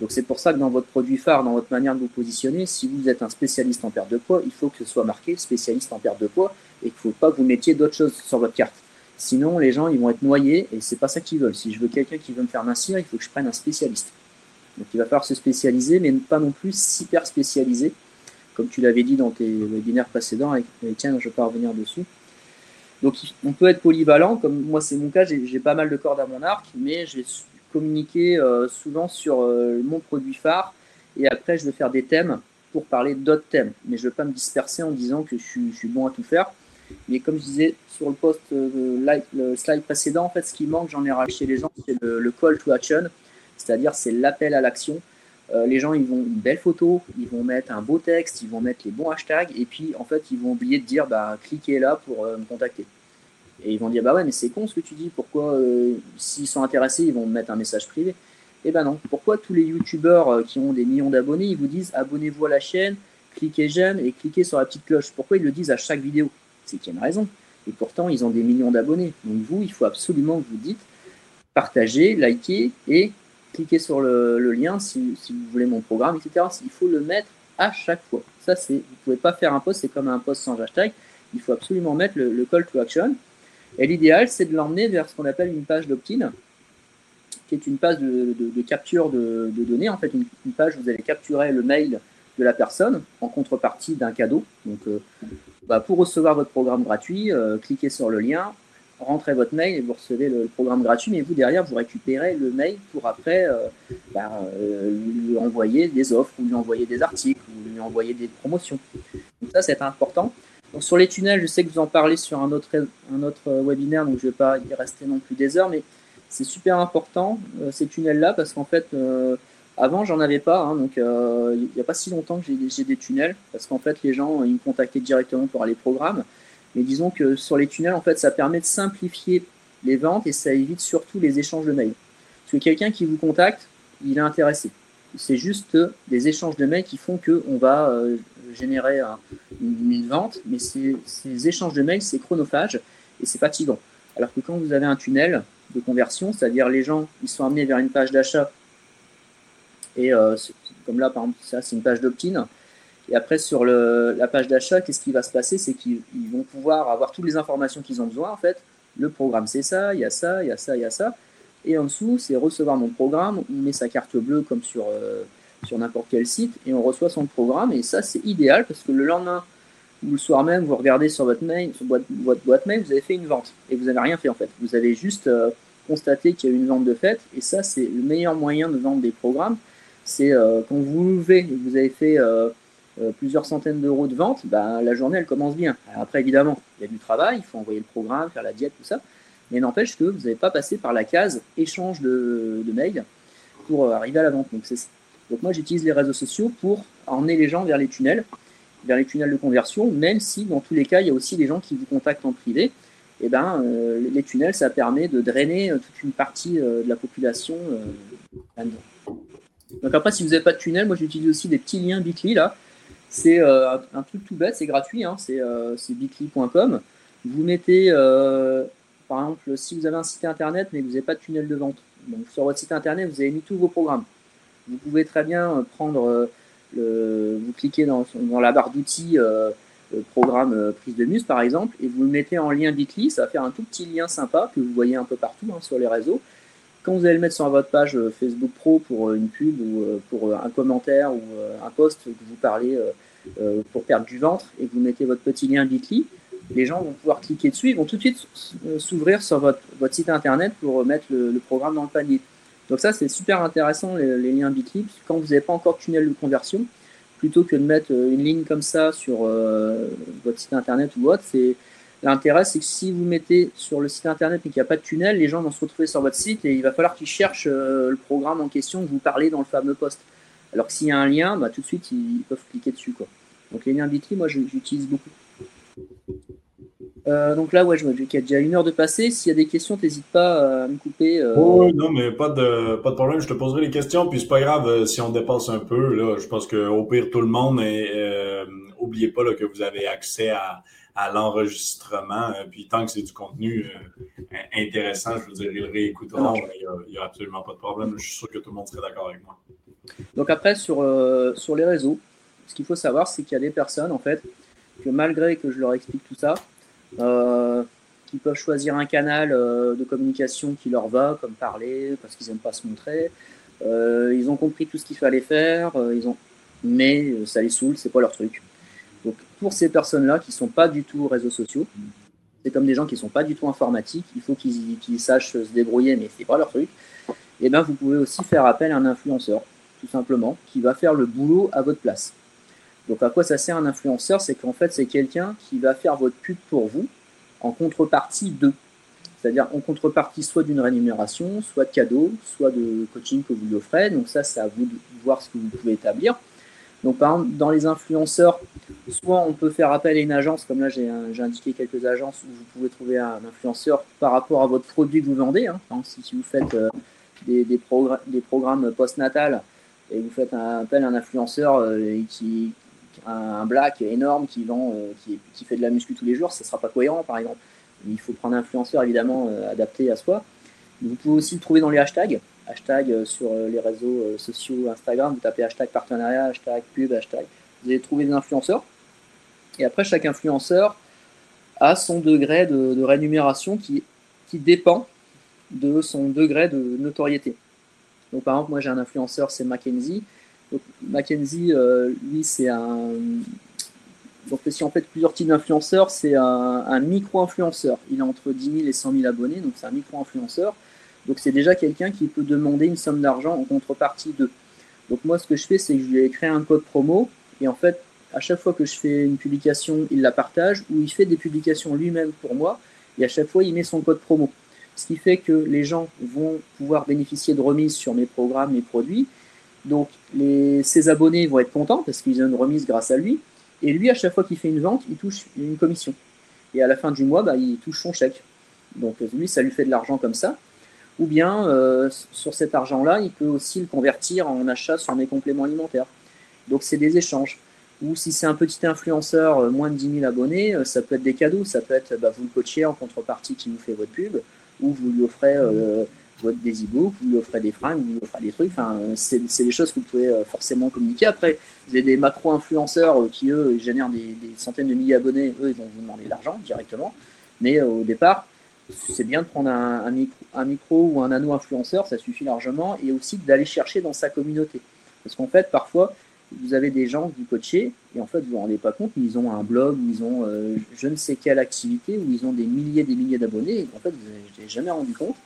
Donc c'est pour ça que dans votre produit phare, dans votre manière de vous positionner, si vous êtes un spécialiste en perte de poids, il faut que ce soit marqué spécialiste en perte de poids et qu'il ne faut pas que vous mettiez d'autres choses sur votre carte. Sinon, les gens ils vont être noyés et c'est pas ça qu'ils veulent. Si je veux quelqu'un qui veut me faire mincir, il faut que je prenne un spécialiste. Donc il va falloir se spécialiser, mais pas non plus hyper spécialisé, comme tu l'avais dit dans tes webinaires précédents. Et, tiens, je ne vais pas revenir dessus. Donc on peut être polyvalent, comme moi c'est mon cas, j'ai pas mal de cordes à mon arc, mais j'ai communiquer euh, souvent sur euh, mon produit phare et après je vais faire des thèmes pour parler d'autres thèmes. Mais je ne veux pas me disperser en disant que je suis, bon à tout faire. Mais comme je disais sur le post euh, slide précédent, en fait, ce qui manque, j'en ai racheté les gens, c'est le, call to action, c'est-à-dire c'est l'appel à l'action. les gens, ils vont une belle photo, ils vont mettre un beau texte, ils vont mettre les bons hashtags, et puis en fait, ils vont oublier de dire, bah, cliquez là pour me contacter. Et ils vont dire, bah ouais, mais c'est con ce que tu dis, pourquoi, euh, s'ils sont intéressés, ils vont me mettre un message privé. Eh ben non, pourquoi tous les youtubeurs euh, qui ont des millions d'abonnés, ils vous disent, abonnez-vous à la chaîne, cliquez j'aime et cliquez sur la petite cloche? Pourquoi ils le disent à chaque vidéo? C'est qu'il y a une raison. Et pourtant, ils ont des millions d'abonnés. Donc vous, il faut absolument que vous dites, partagez, likez et cliquez sur le, lien si, vous voulez mon programme, etc. Il faut le mettre à chaque fois. Ça, c'est, vous pouvez pas faire un post, c'est comme un post sans hashtag. Il faut absolument mettre le call to action. Et l'idéal, c'est de l'emmener vers ce qu'on appelle une page d'opt-in, qui est une page de, capture de, données. En fait, une, page où vous allez capturer le mail de la personne en contrepartie d'un cadeau. Donc, euh, bah, pour recevoir votre programme gratuit, euh, cliquez sur le lien, rentrez votre mail et vous recevez le, programme gratuit. Mais vous, derrière, vous récupérez le mail pour après euh, bah, lui envoyer des offres ou lui envoyer des articles ou lui envoyer des promotions. Donc, ça, c'est important. Sur les tunnels, je sais que vous en parlez sur un autre, un autre webinaire, donc je ne vais pas y rester non plus des heures, mais c'est super important ces tunnels-là parce qu'en fait, avant j'en avais pas, hein, donc euh, il n'y a pas si longtemps que j'ai des tunnels parce qu'en fait les gens ils me contactaient directement pour les programmes, mais disons que sur les tunnels en fait ça permet de simplifier les ventes et ça évite surtout les échanges de mails. Parce que quelqu'un qui vous contacte, il est intéressé. C'est juste des échanges de mails qui font qu'on va générer une, vente, mais ces, échanges de mails, c'est chronophage et c'est fatigant. Alors que quand vous avez un tunnel de conversion, c'est-à-dire les gens, ils sont amenés vers une page d'achat, et euh, comme là, par exemple, ça, c'est une page d'opt-in, et après, sur la page d'achat, qu'est-ce qui va se passer? C'est qu'ils vont pouvoir avoir toutes les informations qu'ils ont besoin, en fait. Le programme, c'est ça, il y a ça, il y a ça, il y a ça. Et en dessous, c'est recevoir mon programme. On met sa carte bleue comme sur, sur n'importe quel site et on reçoit son programme. Et ça, c'est idéal parce que le lendemain ou le soir même, vous regardez sur votre mail, sur votre, boîte mail, vous avez fait une vente et vous n'avez rien fait en fait. Vous avez juste euh, constaté qu'il y a eu une vente de fait et ça, c'est le meilleur moyen de vendre des programmes. C'est euh, quand vous levez et vous avez fait euh, plusieurs centaines d'euros de vente, bah, la journée elle commence bien. après, évidemment, il y a du travail, il faut envoyer le programme, faire la diète, tout ça. Mais n'empêche que vous n'avez pas passé par la case échange de, mails pour arriver à la vente. Donc, moi, j'utilise les réseaux sociaux pour emmener les gens vers les tunnels vers les tunnels de conversion, même si dans tous les cas, il y a aussi des gens qui vous contactent en privé. Eh ben, euh, les tunnels, ça permet de drainer euh, toute une partie euh, de la population. Donc après, si vous n'avez pas de tunnel, moi j'utilise aussi des petits liens Bitly là. C'est un, truc tout bête, c'est gratuit, hein, c'est bitly.com. Vous mettez, par exemple, si vous avez un site internet mais que vous n'avez pas de tunnel de vente, donc sur votre site internet, vous avez mis tous vos programmes. Vous pouvez très bien prendre vous cliquez dans, la barre d'outils euh, programme euh, prise de muse par exemple et vous le mettez en lien Bitly, ça va faire un tout petit lien sympa que vous voyez un peu partout hein, sur les réseaux. Quand vous allez le mettre sur votre page euh, Facebook Pro pour une pub ou pour un commentaire ou un post que vous parlez pour perdre du ventre et que vous mettez votre petit lien Bitly, les gens vont pouvoir cliquer dessus, ils vont tout de suite s'ouvrir sur votre, site internet pour mettre le, programme dans le panier. Donc ça, c'est super intéressant, les, liens Bitly, quand vous n'avez pas encore de tunnel de conversion, plutôt que de mettre euh, une ligne comme ça sur euh, votre site internet ou autre, c'est l'intérêt, c'est que si vous mettez sur le site internet et qu'il n'y a pas de tunnel, les gens vont se retrouver sur votre site et il va falloir qu'ils cherchent euh, le programme en question que vous parlez dans le fameux poste. Alors que s'il y a un lien, bah, tout de suite, ils, peuvent cliquer dessus. Quoi. Donc les liens Bitly, moi, j'utilise beaucoup. Euh, donc là, ouais, je vois qu'il y a déjà une heure de passé. S'il y a des questions, n'hésite pas euh, à me couper. Euh. Oh, non, mais pas de, pas de problème. Je te poserai les questions. Puis c'est pas grave si on dépasse un peu. Là, je pense qu'au pire, tout le monde, et oubliez pas que vous avez accès à, à l'enregistrement. puis tant que c'est du contenu intéressant, je veux dire, ils le réécouteront. Il n'y a, absolument pas de problème. Je suis sûr que tout le monde serait d'accord avec moi. Donc après, sur, sur les réseaux, ce qu'il faut savoir, c'est qu'il y a des personnes, en fait, que malgré que je leur explique tout ça, euh, qui peuvent choisir un canal euh, de communication qui leur va, comme parler, parce qu'ils n'aiment pas se montrer. Euh, ils ont compris tout ce qu'il fallait faire, ils ont... mais ça les saoule, c'est pas leur truc. Donc pour ces personnes-là qui sont pas du tout réseaux sociaux, c'est comme des gens qui sont pas du tout informatiques, il faut qu'ils sachent se débrouiller, mais c'est pas leur truc. Et eh bien vous pouvez aussi faire appel à un influenceur, tout simplement, qui va faire le boulot à votre place. Donc à quoi ça sert un influenceur? C'est qu'en fait c'est quelqu'un qui va faire votre pub pour vous en contrepartie de. C'est-à-dire en contrepartie soit d'une rémunération, soit de cadeaux, soit de coaching que vous lui offrez. Donc ça c'est à vous de voir ce que vous pouvez établir. Donc par exemple dans les influenceurs, soit on peut faire appel à une agence, comme là j'ai indiqué quelques agences où vous pouvez trouver un influenceur par rapport à votre produit que vous vendez. Hein. si, vous faites euh, des, programmes post-natal et vous faites un appel à un influenceur euh, qui, un, black énorme qui vend, euh, qui, fait de la muscu tous les jours, ça ne sera pas cohérent par exemple. Il faut prendre un influenceur évidemment euh, adapté à soi. Vous pouvez aussi le trouver dans les hashtags. Hashtag euh, sur les réseaux sociaux Instagram, vous tapez hashtag partenariat, hashtag pub, hashtag. Vous allez trouver des influenceurs. Et après, chaque influenceur a son degré de, rémunération qui, qui dépend de son degré de notoriété. Donc par exemple, moi j'ai un influenceur, c'est Mackenzie. Donc, Mackenzie, euh, lui, c'est un. Donc, si on fait plusieurs types d'influenceurs, c'est un, micro-influenceur. Il est entre 10 000 et 100 000 abonnés, donc c'est un micro-influenceur. Donc, c'est déjà quelqu'un qui peut demander une somme d'argent en contrepartie de. Donc, moi, ce que je fais, c'est que je lui ai créé un code promo. Et en fait, à chaque fois que je fais une publication, il la partage ou il fait des publications lui-même pour moi. Et à chaque fois, il met son code promo. Ce qui fait que les gens vont pouvoir bénéficier de remises sur mes programmes, mes produits. Donc les, ses abonnés vont être contents parce qu'ils ont une remise grâce à lui. Et lui, à chaque fois qu'il fait une vente, il touche une commission. Et à la fin du mois, bah, il touche son chèque. Donc lui, ça lui fait de l'argent comme ça. Ou bien, euh, sur cet argent-là, il peut aussi le convertir en achat sur mes compléments alimentaires. Donc c'est des échanges. Ou si c'est un petit influenceur, euh, moins de 10 000 abonnés, euh, ça peut être des cadeaux. Ça peut être, bah, vous le coachez en contrepartie qui vous fait votre pub, ou vous lui offrez des e-books, vous lui offrez des fringues, vous lui offrez des trucs. Enfin, c'est des choses que vous pouvez forcément communiquer. Après, vous avez des macro-influenceurs qui, eux, génèrent des, centaines de milliers d'abonnés. Eux, ils vont vous demander de l'argent directement. Mais au départ, c'est bien de prendre un, micro, ou un nano-influenceur, ça suffit largement, et aussi d'aller chercher dans sa communauté. Parce qu'en fait, parfois, vous avez des gens que vous et en fait, vous ne vous rendez pas compte, ils ont un blog, ou ils ont euh, je ne sais quelle activité, où ils ont des milliers et des milliers d'abonnés, et en fait, vous n'avez jamais rendu compte,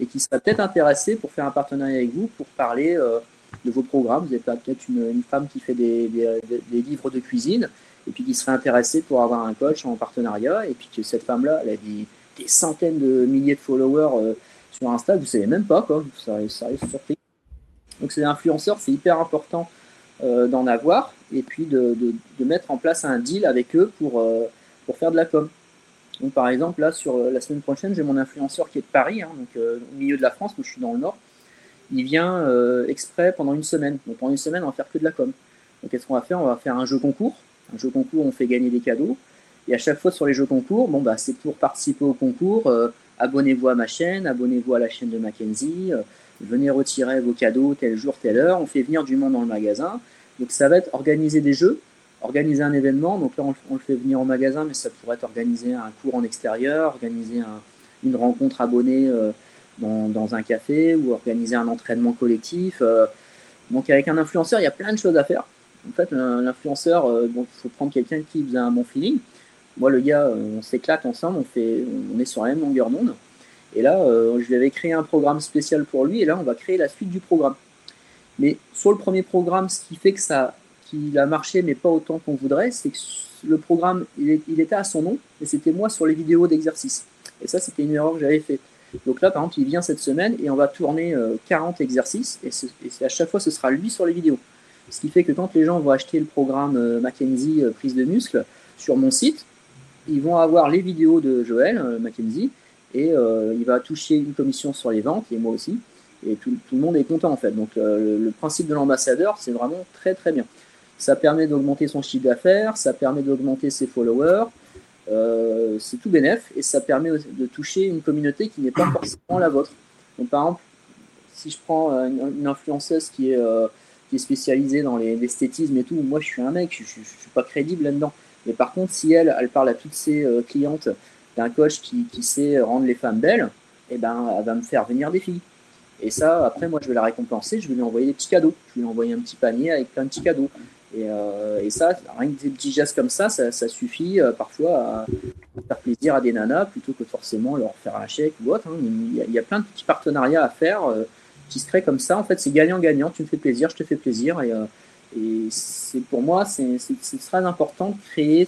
et qui seraient peut-être intéressés pour faire un partenariat avec vous, pour parler euh, de vos programmes. Vous avez peut-être une, femme qui fait des, des, livres de cuisine, et puis qui serait intéressée pour avoir un coach en partenariat, et puis que cette femme-là, elle a des, des, centaines de milliers de followers euh, sur Insta, vous ne savez même pas, quoi. Ça, ça arrive surpris. Donc, ces influenceurs, c'est hyper important euh, d'en avoir et puis de, mettre en place un deal avec eux pour, euh, pour faire de la com. Donc, par exemple, là, sur la semaine prochaine, j'ai mon influenceur qui est de Paris, hein, donc au milieu de la France, où je suis dans le nord. Il vient exprès pendant une semaine. Donc, pendant une semaine, on va faire que de la com. Donc, qu'est-ce qu'on va faire? On va faire un jeu concours. Un jeu concours, on fait gagner des cadeaux. Et à chaque fois sur les jeux concours, bon, bah, c'est pour participer au concours. abonnez-vous à ma chaîne, abonnez-vous à la chaîne de Mackenzie venez retirer vos cadeaux tel jour, telle heure, on fait venir du monde dans le magasin. Donc ça va être organiser des jeux, organiser un événement. Donc là, on, le fait venir au magasin, mais ça pourrait être organiser un cours en extérieur, organiser une rencontre abonnée euh, dans, un café ou organiser un entraînement collectif. Euh. donc avec un influenceur, il y a plein de choses à faire. En fait, l'influenceur, euh, il faut prendre quelqu'un qui a un bon feeling. Moi, le gars, on s'éclate ensemble, on, fait, on est sur la même longueur d'onde. Et là, euh, je lui avais créé un programme spécial pour lui, et là, on va créer la suite du programme. Mais sur le premier programme, ce qui fait que ça, qu'il a marché, mais pas autant qu'on voudrait, c'est que le programme, il, était à son nom, et c'était moi sur les vidéos d'exercice. Et ça, c'était une erreur que j'avais faite. Donc là, par exemple, il vient cette semaine et on va tourner 40 euh, exercices, et, à chaque fois, ce sera lui sur les vidéos. Ce qui fait que quand les gens vont acheter le programme euh, Mackenzie prise de muscle sur mon site, ils vont avoir les vidéos de Joël Mackenzie et euh, il va toucher une commission sur les ventes, et moi aussi, et tout, le monde est content en fait. Donc euh, le, principe de l'ambassadeur, c'est vraiment très très bien. Ça permet d'augmenter son chiffre d'affaires, ça permet d'augmenter ses followers, euh, c'est tout bénef, et ça permet de toucher une communauté qui n'est pas forcément la vôtre. Donc par exemple, si je prends une, influenceuse qui est, qui est spécialisée dans l'esthétisme et tout, moi je suis un mec, je ne suis pas crédible là-dedans. Mais par contre, si elle, elle parle à toutes ses clientes d'un coach qui, qui, sait rendre les femmes belles, eh ben, elle va me faire venir des filles. Et ça, après, moi, je vais la récompenser, je vais lui envoyer des petits cadeaux. Je vais lui envoyer un petit panier avec plein de petits cadeaux. Et, euh, et ça, rien que des petits gestes comme ça, ça, suffit euh, parfois à faire plaisir à des nanas plutôt que forcément leur faire un chèque ou autre. Hein. Il, y a, plein de petits partenariats à faire euh, qui se créent comme ça. En fait, c'est gagnant-gagnant. Tu me fais plaisir, je te fais plaisir. Et, euh, et c'est pour moi, c'est très important de créer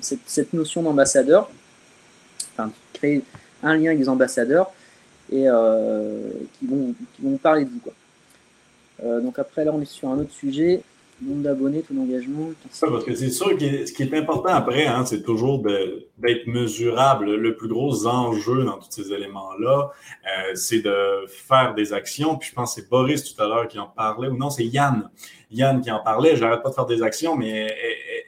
cette, cette, notion d'ambassadeur, enfin, créer un lien avec les ambassadeurs et euh, qui, vont, qui vont parler de vous. Quoi. Euh, donc après, là, on est sur un autre sujet nombre d'abonnés, ton engagement. parce que c'est sûr que ce qui est important après, hein, c'est toujours d'être mesurable. Le plus gros enjeu dans tous ces éléments-là, euh, c'est de faire des actions. Puis je pense que c'est Boris tout à l'heure qui en parlait, ou non, c'est Yann. Yann qui en parlait. J'arrête pas de faire des actions, mais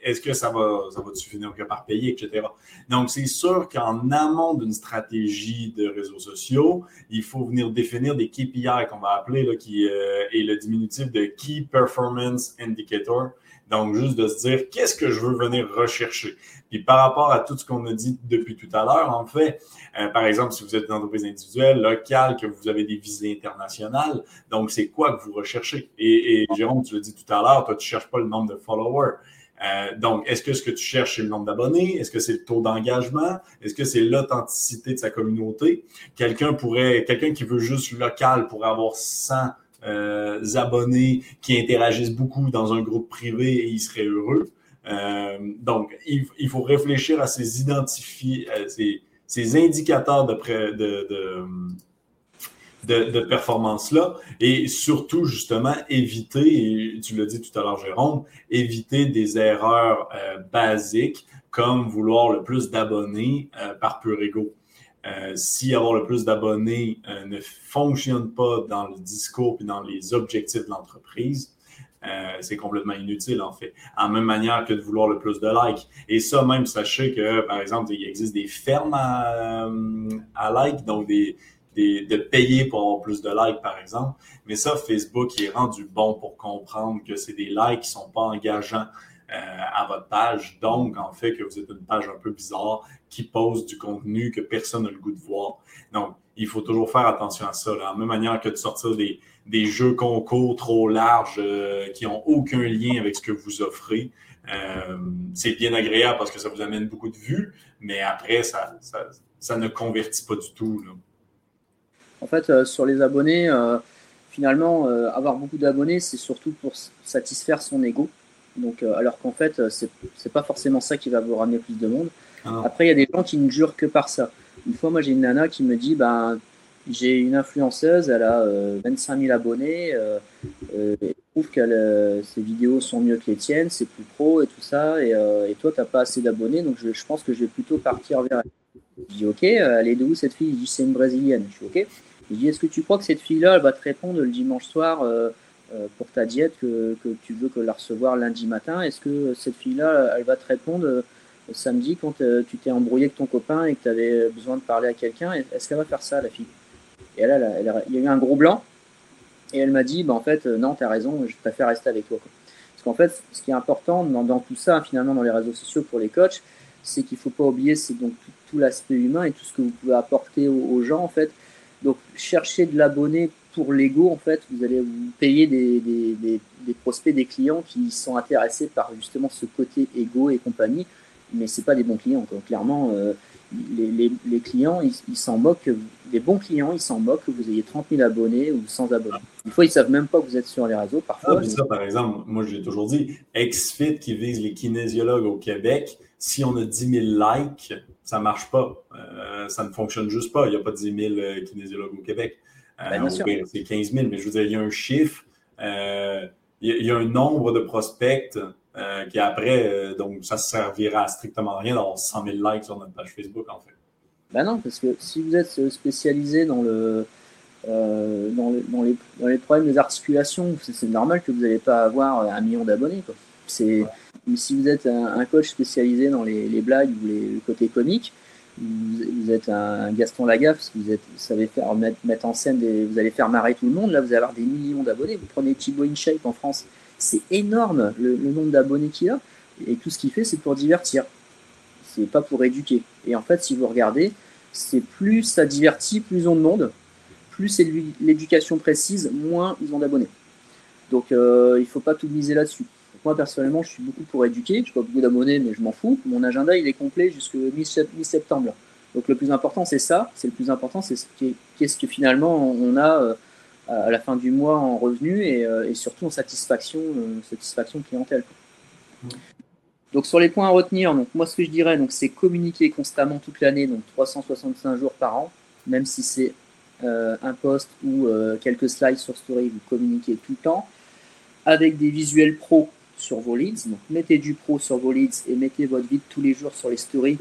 est-ce que ça va, ça va finir par payer, etc. Donc, c'est sûr qu'en amont d'une stratégie de réseaux sociaux, il faut venir définir des KPI qu'on va appeler, là, qui euh, est le diminutif de Key Performance Indicator. Donc, juste de se dire, qu'est-ce que je veux venir rechercher? Puis par rapport à tout ce qu'on a dit depuis tout à l'heure, en fait, euh, par exemple, si vous êtes une entreprise individuelle, locale, que vous avez des visées internationales, donc c'est quoi que vous recherchez? Et, et Jérôme, tu l'as dit tout à l'heure, toi, tu ne cherches pas le nombre de followers. Euh, donc, est-ce que ce que tu cherches, c'est le nombre d'abonnés? Est-ce que c'est le taux d'engagement? Est-ce que c'est l'authenticité de sa communauté? Quelqu'un pourrait, quelqu'un qui veut juste local pourrait avoir 100 euh, abonnés qui interagissent beaucoup dans un groupe privé et il serait heureux. Euh, donc, il, il, faut réfléchir à ces identifier, ces, ces indicateurs de, de, de de, performance-là et surtout, justement, éviter, tu l'as dit tout à l'heure, Jérôme, éviter des erreurs euh, basiques comme vouloir le plus d'abonnés euh, par pur ego. Euh, si avoir le plus d'abonnés ne fonctionne pas dans le discours et dans les objectifs de l'entreprise, c'est complètement inutile en fait. En même manière que de vouloir le plus de likes. Et ça, même, sachez que, par exemple, il existe des fermes à, à likes, donc des, de payer pour avoir plus de likes, par exemple. Mais ça, Facebook est rendu bon pour comprendre que c'est des likes qui sont pas engageants euh, à votre page. Donc, en fait, que vous êtes une page un peu bizarre, qui posent du contenu que personne n'a le goût de voir. Donc, il faut toujours faire attention à ça. Là. En même manière que de sortir des, jeux concours trop larges euh, qui n'ont aucun lien avec ce que vous offrez, euh, c'est bien agréable parce que ça vous amène beaucoup de vues, mais après, ça, ne convertit pas du tout. En fait, euh, sur les abonnés, finalement, avoir beaucoup d'abonnés, c'est surtout pour satisfaire son ego. Donc, alors qu'en fait, c'est n'est pas forcément ça qui va vous ramener plus de monde. Ah après, il y a des gens qui ne jurent que par ça. Une fois, moi, j'ai une nana qui me dit, ben, j'ai une influenceuse, elle a 25 euh, 000 abonnés. Euh, euh, elle trouve que ses vidéos sont mieux que les tiennes, c'est plus pro et tout ça. Et, toi, tu n'as pas assez d'abonnés, donc je, pense que je vais plutôt partir vers elle. Je dis Ok, elle est de où cette fille? Je dis C'est une brésilienne. Je dis Ok. Je dis Est-ce que tu crois que cette fille-là, elle va te répondre le dimanche soir pour ta diète que, tu veux que la recevoir lundi matin? Est-ce que cette fille-là, elle va te répondre samedi quand tu t'es embrouillé avec ton copain et que tu avais besoin de parler à quelqu'un? Est-ce qu'elle va faire ça, la fille? Et là, il y a eu un gros blanc. Et elle m'a dit, bah, en fait, euh, non, tu as raison, je préfère rester avec toi. Parce qu'en fait, ce qui est important dans, tout ça, finalement, dans les réseaux sociaux pour les coachs, c'est qu'il ne faut pas oublier c'est donc tout, l'aspect humain et tout ce que vous pouvez apporter aux, gens, en fait. Donc, chercher de l'abonné pour l'ego, en fait, vous allez vous payer des, des, prospects, des clients qui sont intéressés par justement ce côté ego et compagnie, mais ce pas des bons clients. Clairement, euh, les, clients, ils s'en moquent des bons clients, ils s'en moquent que vous ayez 30 000 abonnés ou 100 abonnés. Des fois, ils ne savent même pas que vous êtes sur les réseaux. Parfois, ah, ça, par exemple, moi, j'ai toujours dit, XFIT qui vise les kinésiologues au Québec, si on a 10 000 likes, ça ne marche pas. Euh, ça ne fonctionne juste pas. Il n'y a pas 10 000 euh, kinésiologues au Québec. Euh, ben, c'est 15 000, mais je veux dire, il y a un chiffre, il, y a, un nombre de prospects qui après, donc ça ne servira à strictement rien d'avoir 100 000 likes sur notre page Facebook, en fait. Ben non, parce que si vous êtes spécialisé dans le, euh, dans, dans, les, dans, les, problèmes des articulations, c'est normal que vous n'allez pas avoir un million d'abonnés. C'est, Si vous êtes un, coach spécialisé dans les, les blagues ou les, le côté comique, vous, êtes un Gaston Lagaffe, parce que vous, êtes, savez faire, mettre, mettre, en scène, des, vous allez faire marrer tout le monde, là vous allez avoir des millions d'abonnés. Vous prenez Thibaut InShape en France, c'est énorme le, nombre d'abonnés qu'il a, et tout ce qu'il fait c'est pour divertir c'est pas pour éduquer. Et en fait, si vous regardez, c'est plus ça divertit, plus on demande, plus c'est l'éducation précise, moins ils ont d'abonnés. Donc euh, il faut pas tout miser là-dessus. Moi personnellement, je suis beaucoup pour éduquer. Je n'ai pas beaucoup d'abonnés, mais je m'en fous. Mon agenda, il est complet jusqu'au mi-septembre. Donc le plus important, c'est ça. C'est le plus important, c'est qu'est-ce que finalement on a euh, à la fin du mois en revenus et, euh, surtout en satisfaction, satisfaction clientèle. Donc sur les points à retenir, donc moi ce que je dirais, donc c'est communiquer constamment toute l'année, donc 365 jours par an, même si c'est euh, un post ou euh, quelques slides sur Story, vous communiquez tout le temps, avec des visuels pro sur vos leads. Donc mettez du pro sur vos leads et mettez votre vide tous les jours sur les stories.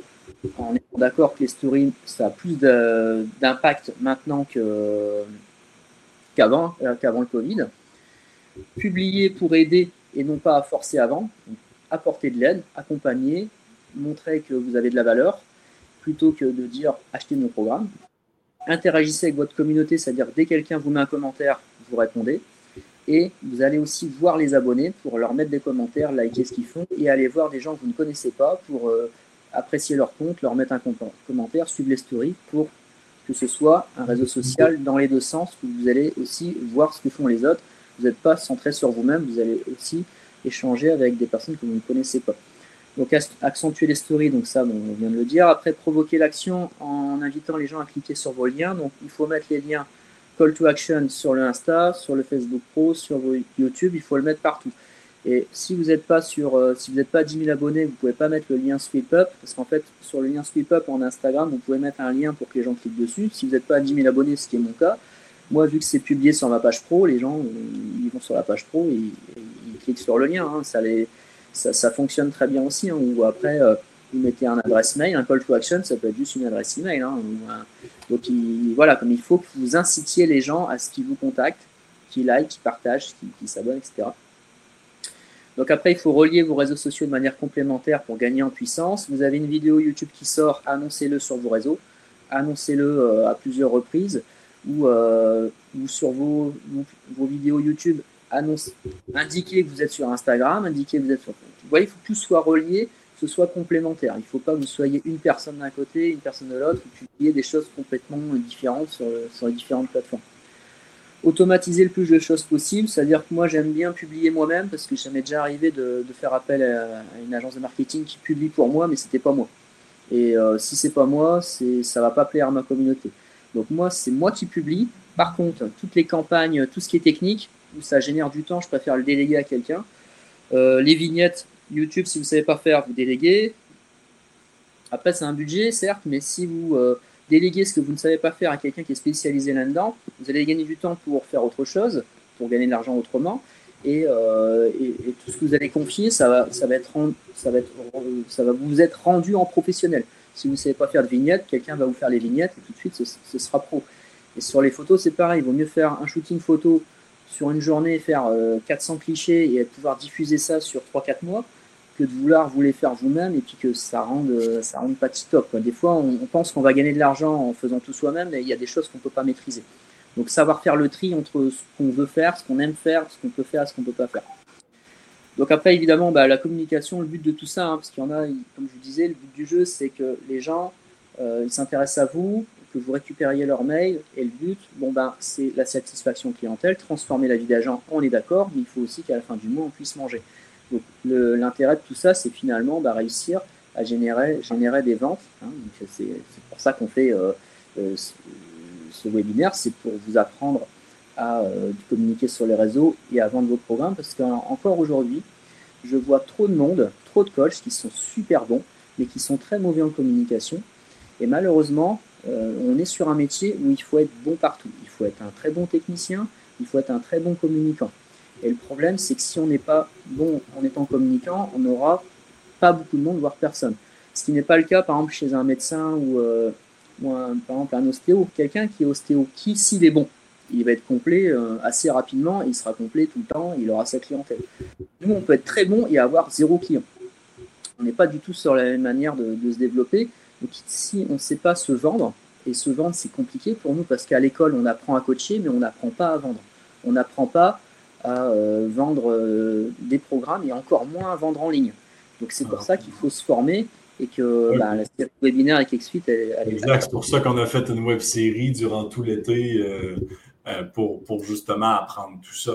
En étant d'accord que les stories, ça a plus d'impact maintenant qu'avant, euh, qu'avant le Covid. Publier pour aider et non pas forcer avant apporter de l'aide, accompagner, montrer que vous avez de la valeur, plutôt que de dire achetez mon programme. Interagissez avec votre communauté, c'est-à-dire dès que quelqu'un vous met un commentaire, vous répondez. Et vous allez aussi voir les abonnés pour leur mettre des commentaires, liker ce qu'ils font, et aller voir des gens que vous ne connaissez pas pour euh, apprécier leur compte, leur mettre un commentaire, suivre les stories, pour que ce soit un réseau social dans les deux sens, vous allez aussi voir ce que font les autres. Vous n'êtes pas centré sur vous-même, vous allez aussi échanger avec des personnes que vous ne connaissez pas. Donc accentuer les stories, donc ça, on vient de le dire. Après, provoquer l'action en invitant les gens à cliquer sur vos liens. Donc il faut mettre les liens call to action sur le Insta, sur le Facebook Pro, sur YouTube, il faut le mettre partout. Et si vous n'êtes pas sur, euh, si vous n'êtes pas 10 000 abonnés, vous pouvez pas mettre le lien sweep up, parce qu'en fait, sur le lien sweep up en Instagram, vous pouvez mettre un lien pour que les gens cliquent dessus. Si vous n'êtes pas à 10 000 abonnés, ce qui est mon cas, moi, vu que c'est publié sur ma page pro, les gens, ils vont sur la page pro, et cliquent sur le lien. Hein. Ça, les, ça, fonctionne très bien aussi. Hein. Ou après, euh, vous mettez un adresse mail, un call to action, ça peut être juste une adresse email. Hein, donc voilà, comme il faut que vous incitiez les gens à ce qu'ils vous contactent, qu'ils like, qu'ils partagent, qu'ils s'abonnent, etc. Donc après, il faut relier vos réseaux sociaux de manière complémentaire pour gagner en puissance. Vous avez une vidéo YouTube qui sort, annoncez-le sur vos réseaux, annoncez-le euh, à plusieurs reprises ou, euh, sur vos, vos, vidéos YouTube, annonce, indiquez que vous êtes sur Instagram, indiquez que vous êtes sur. Vous voyez, il faut que tout soit relié, que ce soit complémentaire. Il ne faut pas que vous soyez une personne d'un côté, une personne de l'autre, et publier des choses complètement différentes sur, sur les différentes plateformes automatiser le plus de choses possible. C'est-à-dire que moi, j'aime bien publier moi-même parce que ça m'est déjà arrivé de, faire appel à, une agence de marketing qui publie pour moi, mais c'était pas moi. Et euh, si c'est pas moi, ça va pas plaire à ma communauté. Donc moi, c'est moi qui publie. Par contre, toutes les campagnes, tout ce qui est technique, où ça génère du temps, je préfère le déléguer à quelqu'un. Euh, les vignettes YouTube, si vous savez pas faire, vous déléguez. Après, c'est un budget, certes, mais si vous euh, déléguer ce que vous ne savez pas faire à quelqu'un qui est spécialisé là-dedans, vous allez gagner du temps pour faire autre chose, pour gagner de l'argent autrement. Et, euh, tout ce que vous allez confier, ça va, vous être rendu en professionnel. Si vous ne savez pas faire de vignettes, quelqu'un va vous faire les vignettes et tout de suite, ce, sera pro. Et sur les photos, c'est pareil. Il vaut mieux faire un shooting photo sur une journée, faire 400 euh, clichés et pouvoir diffuser ça sur 3-4 mois que de vouloir vous les faire vous-même et puis que ça rende, ça rende pas top. Des fois, on, pense qu'on va gagner de l'argent en faisant tout soi-même, mais il y a des choses qu'on peut pas maîtriser. Donc, savoir faire le tri entre ce qu'on veut faire, ce qu'on aime faire, ce qu'on peut faire, ce qu'on peut pas faire. Donc après, évidemment, bah, la communication, le but de tout ça, hein, parce qu'il y en a, comme je vous disais, le but du jeu, c'est que les gens, euh, s'intéressent à vous, que vous récupériez leur mail, et le but, bon ben, c'est la satisfaction clientèle, transformer la vie d'agent, on est d'accord, mais il faut aussi qu'à la fin du mois, on puisse manger. Donc l'intérêt de tout ça, c'est finalement bah, réussir à générer, des ventes. Hein. c'est pour ça qu'on fait euh, euh, ce, webinaire, c'est pour vous apprendre à euh, communiquer sur les réseaux et à vendre vos programmes, parce qu'encore aujourd'hui, je vois trop de monde, trop de coachs qui sont super bons, mais qui sont très mauvais en communication. Et malheureusement, on est sur un métier où il faut être bon partout. Il faut être un très bon technicien, il faut être un très bon communicant. Et le problème, c'est que si on n'est pas bon en étant communicant, on n'aura pas beaucoup de monde, voire personne. Ce qui n'est pas le cas, par exemple, chez un médecin ou, euh, un, par exemple un ostéo. Quelqu'un qui est ostéo, qui, s'il est bon, il va être complet euh, assez rapidement, il sera complet tout le temps, il aura sa clientèle. Nous, on peut être très bon et avoir zéro client. On n'est pas du tout sur la même manière de, de se développer. Donc, si on ne sait pas se vendre, et se vendre, c'est compliqué pour nous parce qu'à l'école, on apprend à coacher, mais on n'apprend pas à vendre. On n'apprend pas à euh, vendre euh, des programmes et encore moins à vendre en ligne. Donc c'est pour ah. ça qu'il faut se former et que bah, la série webinaire avec XFIT, elle, elle Exact, c'est pour ça qu'on a fait une web série durant tout l'été euh, pour, pour, justement apprendre tout ça.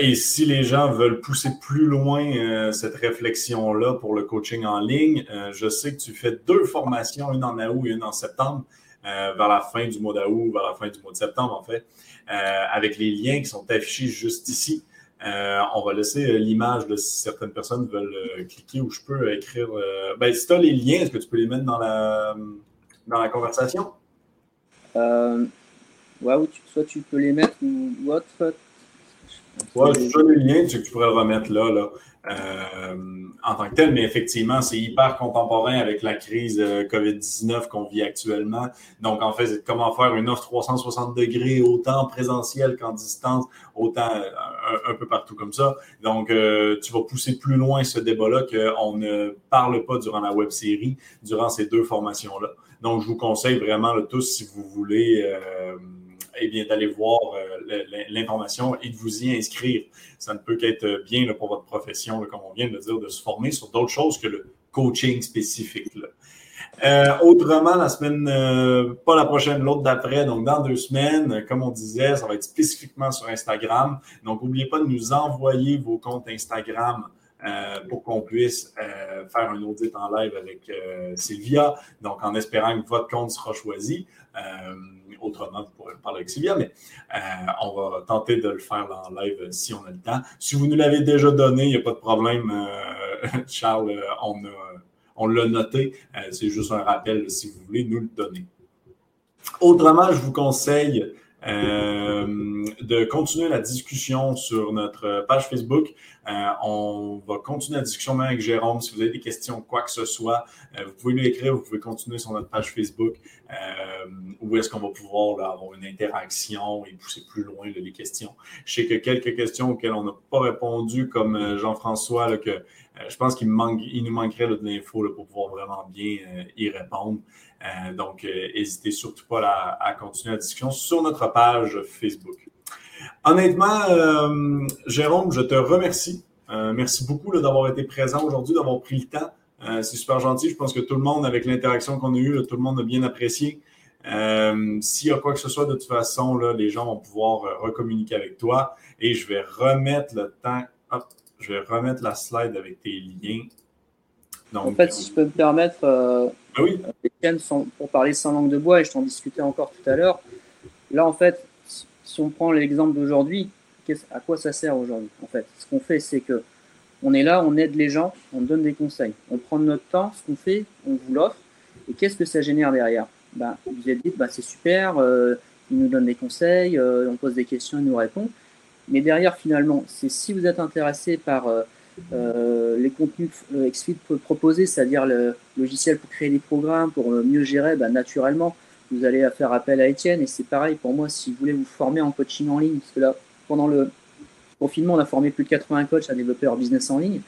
et si les gens veulent pousser plus loin cette réflexion-là pour le coaching en ligne, je sais que tu fais deux formations, une en août et une en septembre, vers la fin du mois d'août, vers la fin du mois de septembre en fait. Euh, avec les liens qui sont affichés juste ici. Euh, on va laisser euh, l'image de si certaines personnes veulent cliquer ou je peux écrire. Ben, si tu as les liens, est-ce que tu peux les mettre dans la, dans la conversation? ouais, ou soit tu peux les mettre ou, autre. Ouais, je les liens, tu, tu pourrais le remettre là. là. Euh, en tant que tel, mais effectivement, c'est hyper contemporain avec la crise euh, COVID-19 qu'on vit actuellement. Donc, en fait, c'est comment faire une offre 360 degrés, autant présentiel qu'en distance, autant euh, un, peu partout comme ça. Donc, tu vas pousser plus loin ce débat-là qu'on ne parle pas durant la web série, durant ces deux formations-là. Donc, je vous conseille vraiment le tous, si vous voulez eh bien, d'aller voir euh, l'information et de vous y inscrire. Ça ne peut qu'être bien pour votre profession, comme on vient de dire, de se former sur d'autres choses que le coaching spécifique. Euh, autrement, la semaine, euh, pas la prochaine, l'autre d'après, donc dans deux semaines, comme on disait, ça va être spécifiquement sur Instagram. Donc, n'oubliez pas de nous envoyer vos comptes Instagram pour qu'on puisse faire un audit en live avec Sylvia. Donc, en espérant que votre compte sera choisi autrement, vous pourrez parler avec Sylvia, mais euh, on va tenter de le faire en live si on a le temps. Si vous nous l'avez déjà donné, il n'y a pas de problème, euh, *laughs* Charles, on, l'a noté. Euh, c'est juste un rappel si vous voulez nous le donner. Autrement, je vous conseille euh, de continuer la discussion sur notre page Facebook. Euh, on va continuer la discussion même avec Jérôme. Si vous avez des questions, quoi que ce soit, euh, vous pouvez lui écrire, vous pouvez continuer sur notre page Facebook où est-ce qu'on va pouvoir avoir une interaction et pousser plus loin les questions? Je sais que quelques questions auxquelles on n'a pas répondu, comme Jean-François, que je pense qu'il nous manquerait de l'info pour pouvoir vraiment bien y répondre. Euh, donc, euh, n'hésitez surtout pas à, continuer la discussion sur notre page Facebook. Honnêtement, euh, Jérôme, je te remercie. merci beaucoup d'avoir été présent aujourd'hui, d'avoir pris le temps c'est super gentil. Je pense que tout le monde, avec l'interaction qu'on a eue, tout le monde a bien apprécié. S'il y a quoi que ce soit, de toute façon, là, les gens vont pouvoir recommuniquer avec toi. Et je vais remettre le temps. Hop, je vais remettre la slide avec tes liens. en fait, si je peux me permettre, euh, ah oui. pour parler sans langue de bois, et je t'en discutais encore tout à l'heure, là, en fait, si on prend l'exemple d'aujourd'hui, à quoi ça sert aujourd'hui En fait, ce qu'on fait, c'est que on est là, on aide les gens, on donne des conseils. On prend notre temps, ce qu'on fait, on vous l'offre. Et qu'est-ce que ça génère derrière? Ben, Vous êtes dit, ben, c'est super, euh, il nous donne des conseils, euh, on pose des questions, il nous répond. Mais derrière, finalement, c'est si vous êtes intéressé par euh, les contenus que XFIT peut proposer, c'est-à-dire le logiciel pour créer des programmes, pour euh, mieux gérer, bah, naturellement, vous allez faire appel à Étienne. Et c'est pareil pour moi, si vous voulez vous former en coaching en ligne, parce que là, pendant le confinement, on a formé plus de 80 coachs à développer leur business en ligne.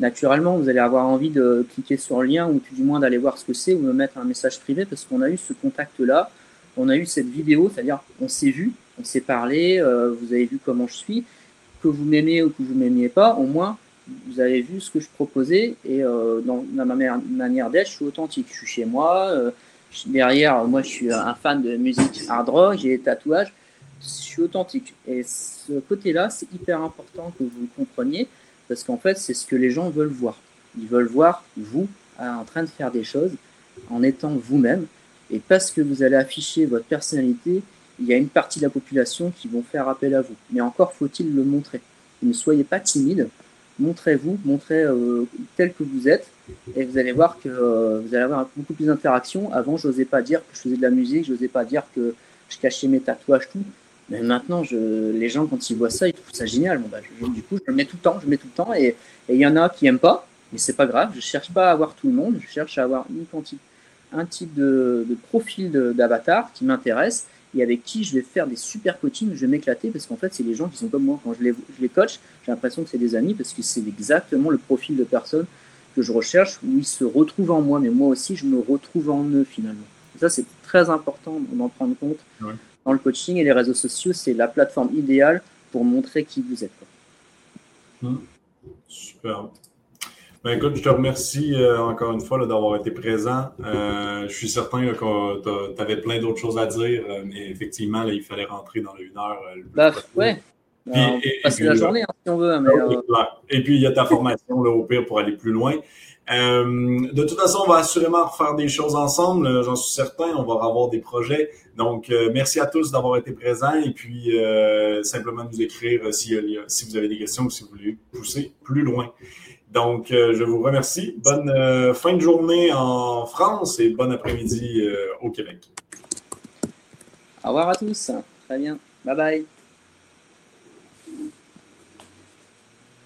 Naturellement, vous allez avoir envie de cliquer sur le lien ou du moins d'aller voir ce que c'est ou me mettre un message privé parce qu'on a eu ce contact-là, on a eu cette vidéo, c'est-à-dire on s'est vu, on s'est parlé, euh, vous avez vu comment je suis, que vous m'aimez ou que vous m'aimiez pas, au moins vous avez vu ce que je proposais et euh, dans, ma manière d'être, je suis authentique. Je suis chez moi, euh, derrière, moi je suis un fan de musique hard rock, j'ai des tatouages, je suis authentique. Et ce côté-là, c'est hyper important que vous le compreniez parce qu'en fait, c'est ce que les gens veulent voir. Ils veulent voir vous en train de faire des choses en étant vous-même et parce que vous allez afficher votre personnalité, il y a une partie de la population qui vont faire appel à vous. Mais encore faut-il le montrer. Ne soyez pas timide, montrez-vous, montrez euh, tel que vous êtes, et vous allez voir que euh, vous allez avoir beaucoup plus d'interactions. Avant, je n'osais pas dire que je faisais de la musique, je n'osais pas dire que je cachais mes tatouages, tout. Mais maintenant, les gens, quand ils voient ça, ils trouvent ça génial. Bah, du coup, je le mets tout le temps, je mets tout le temps, et il y en a qui n'aiment pas, mais c'est pas grave. Je cherche pas à avoir tout le monde, je cherche à avoir un type de profil d'avatar qui m'intéresse et avec qui je vais faire des super coachings, je vais m'éclater parce qu'en fait, c'est des gens qui sont comme moi. Quand je les, je les coach, j'ai l'impression que c'est des amis parce que c'est exactement le profil de personne que je recherche où ils se retrouvent en moi, mais moi aussi, je me retrouve en eux finalement. ça, c'est très important d'en prendre compte dans le coaching et les réseaux sociaux, c'est la plateforme idéale pour montrer qui vous êtes. Mmh. Super. Ben, écoute, je te remercie euh, encore une fois d'avoir été présent. Euh, je suis certain que tu avais plein d'autres choses à dire, euh, mais effectivement, il fallait rentrer dans une heure. bah, ouais. Puis, on et, passer la journée hein, si on veut. Mais, et puis, il y a ta formation là, au pire pour aller plus loin. de toute façon, on va assurément refaire des choses ensemble, j'en suis certain. On va avoir des projets. Donc, merci à tous d'avoir été présents et puis simplement nous écrire si, si vous avez des questions ou si vous voulez pousser plus loin. Donc, euh, je vous remercie. Bonne euh, fin de journée en France et bon après-midi euh, au Québec. Au revoir à tous. Très bien. Bye bye.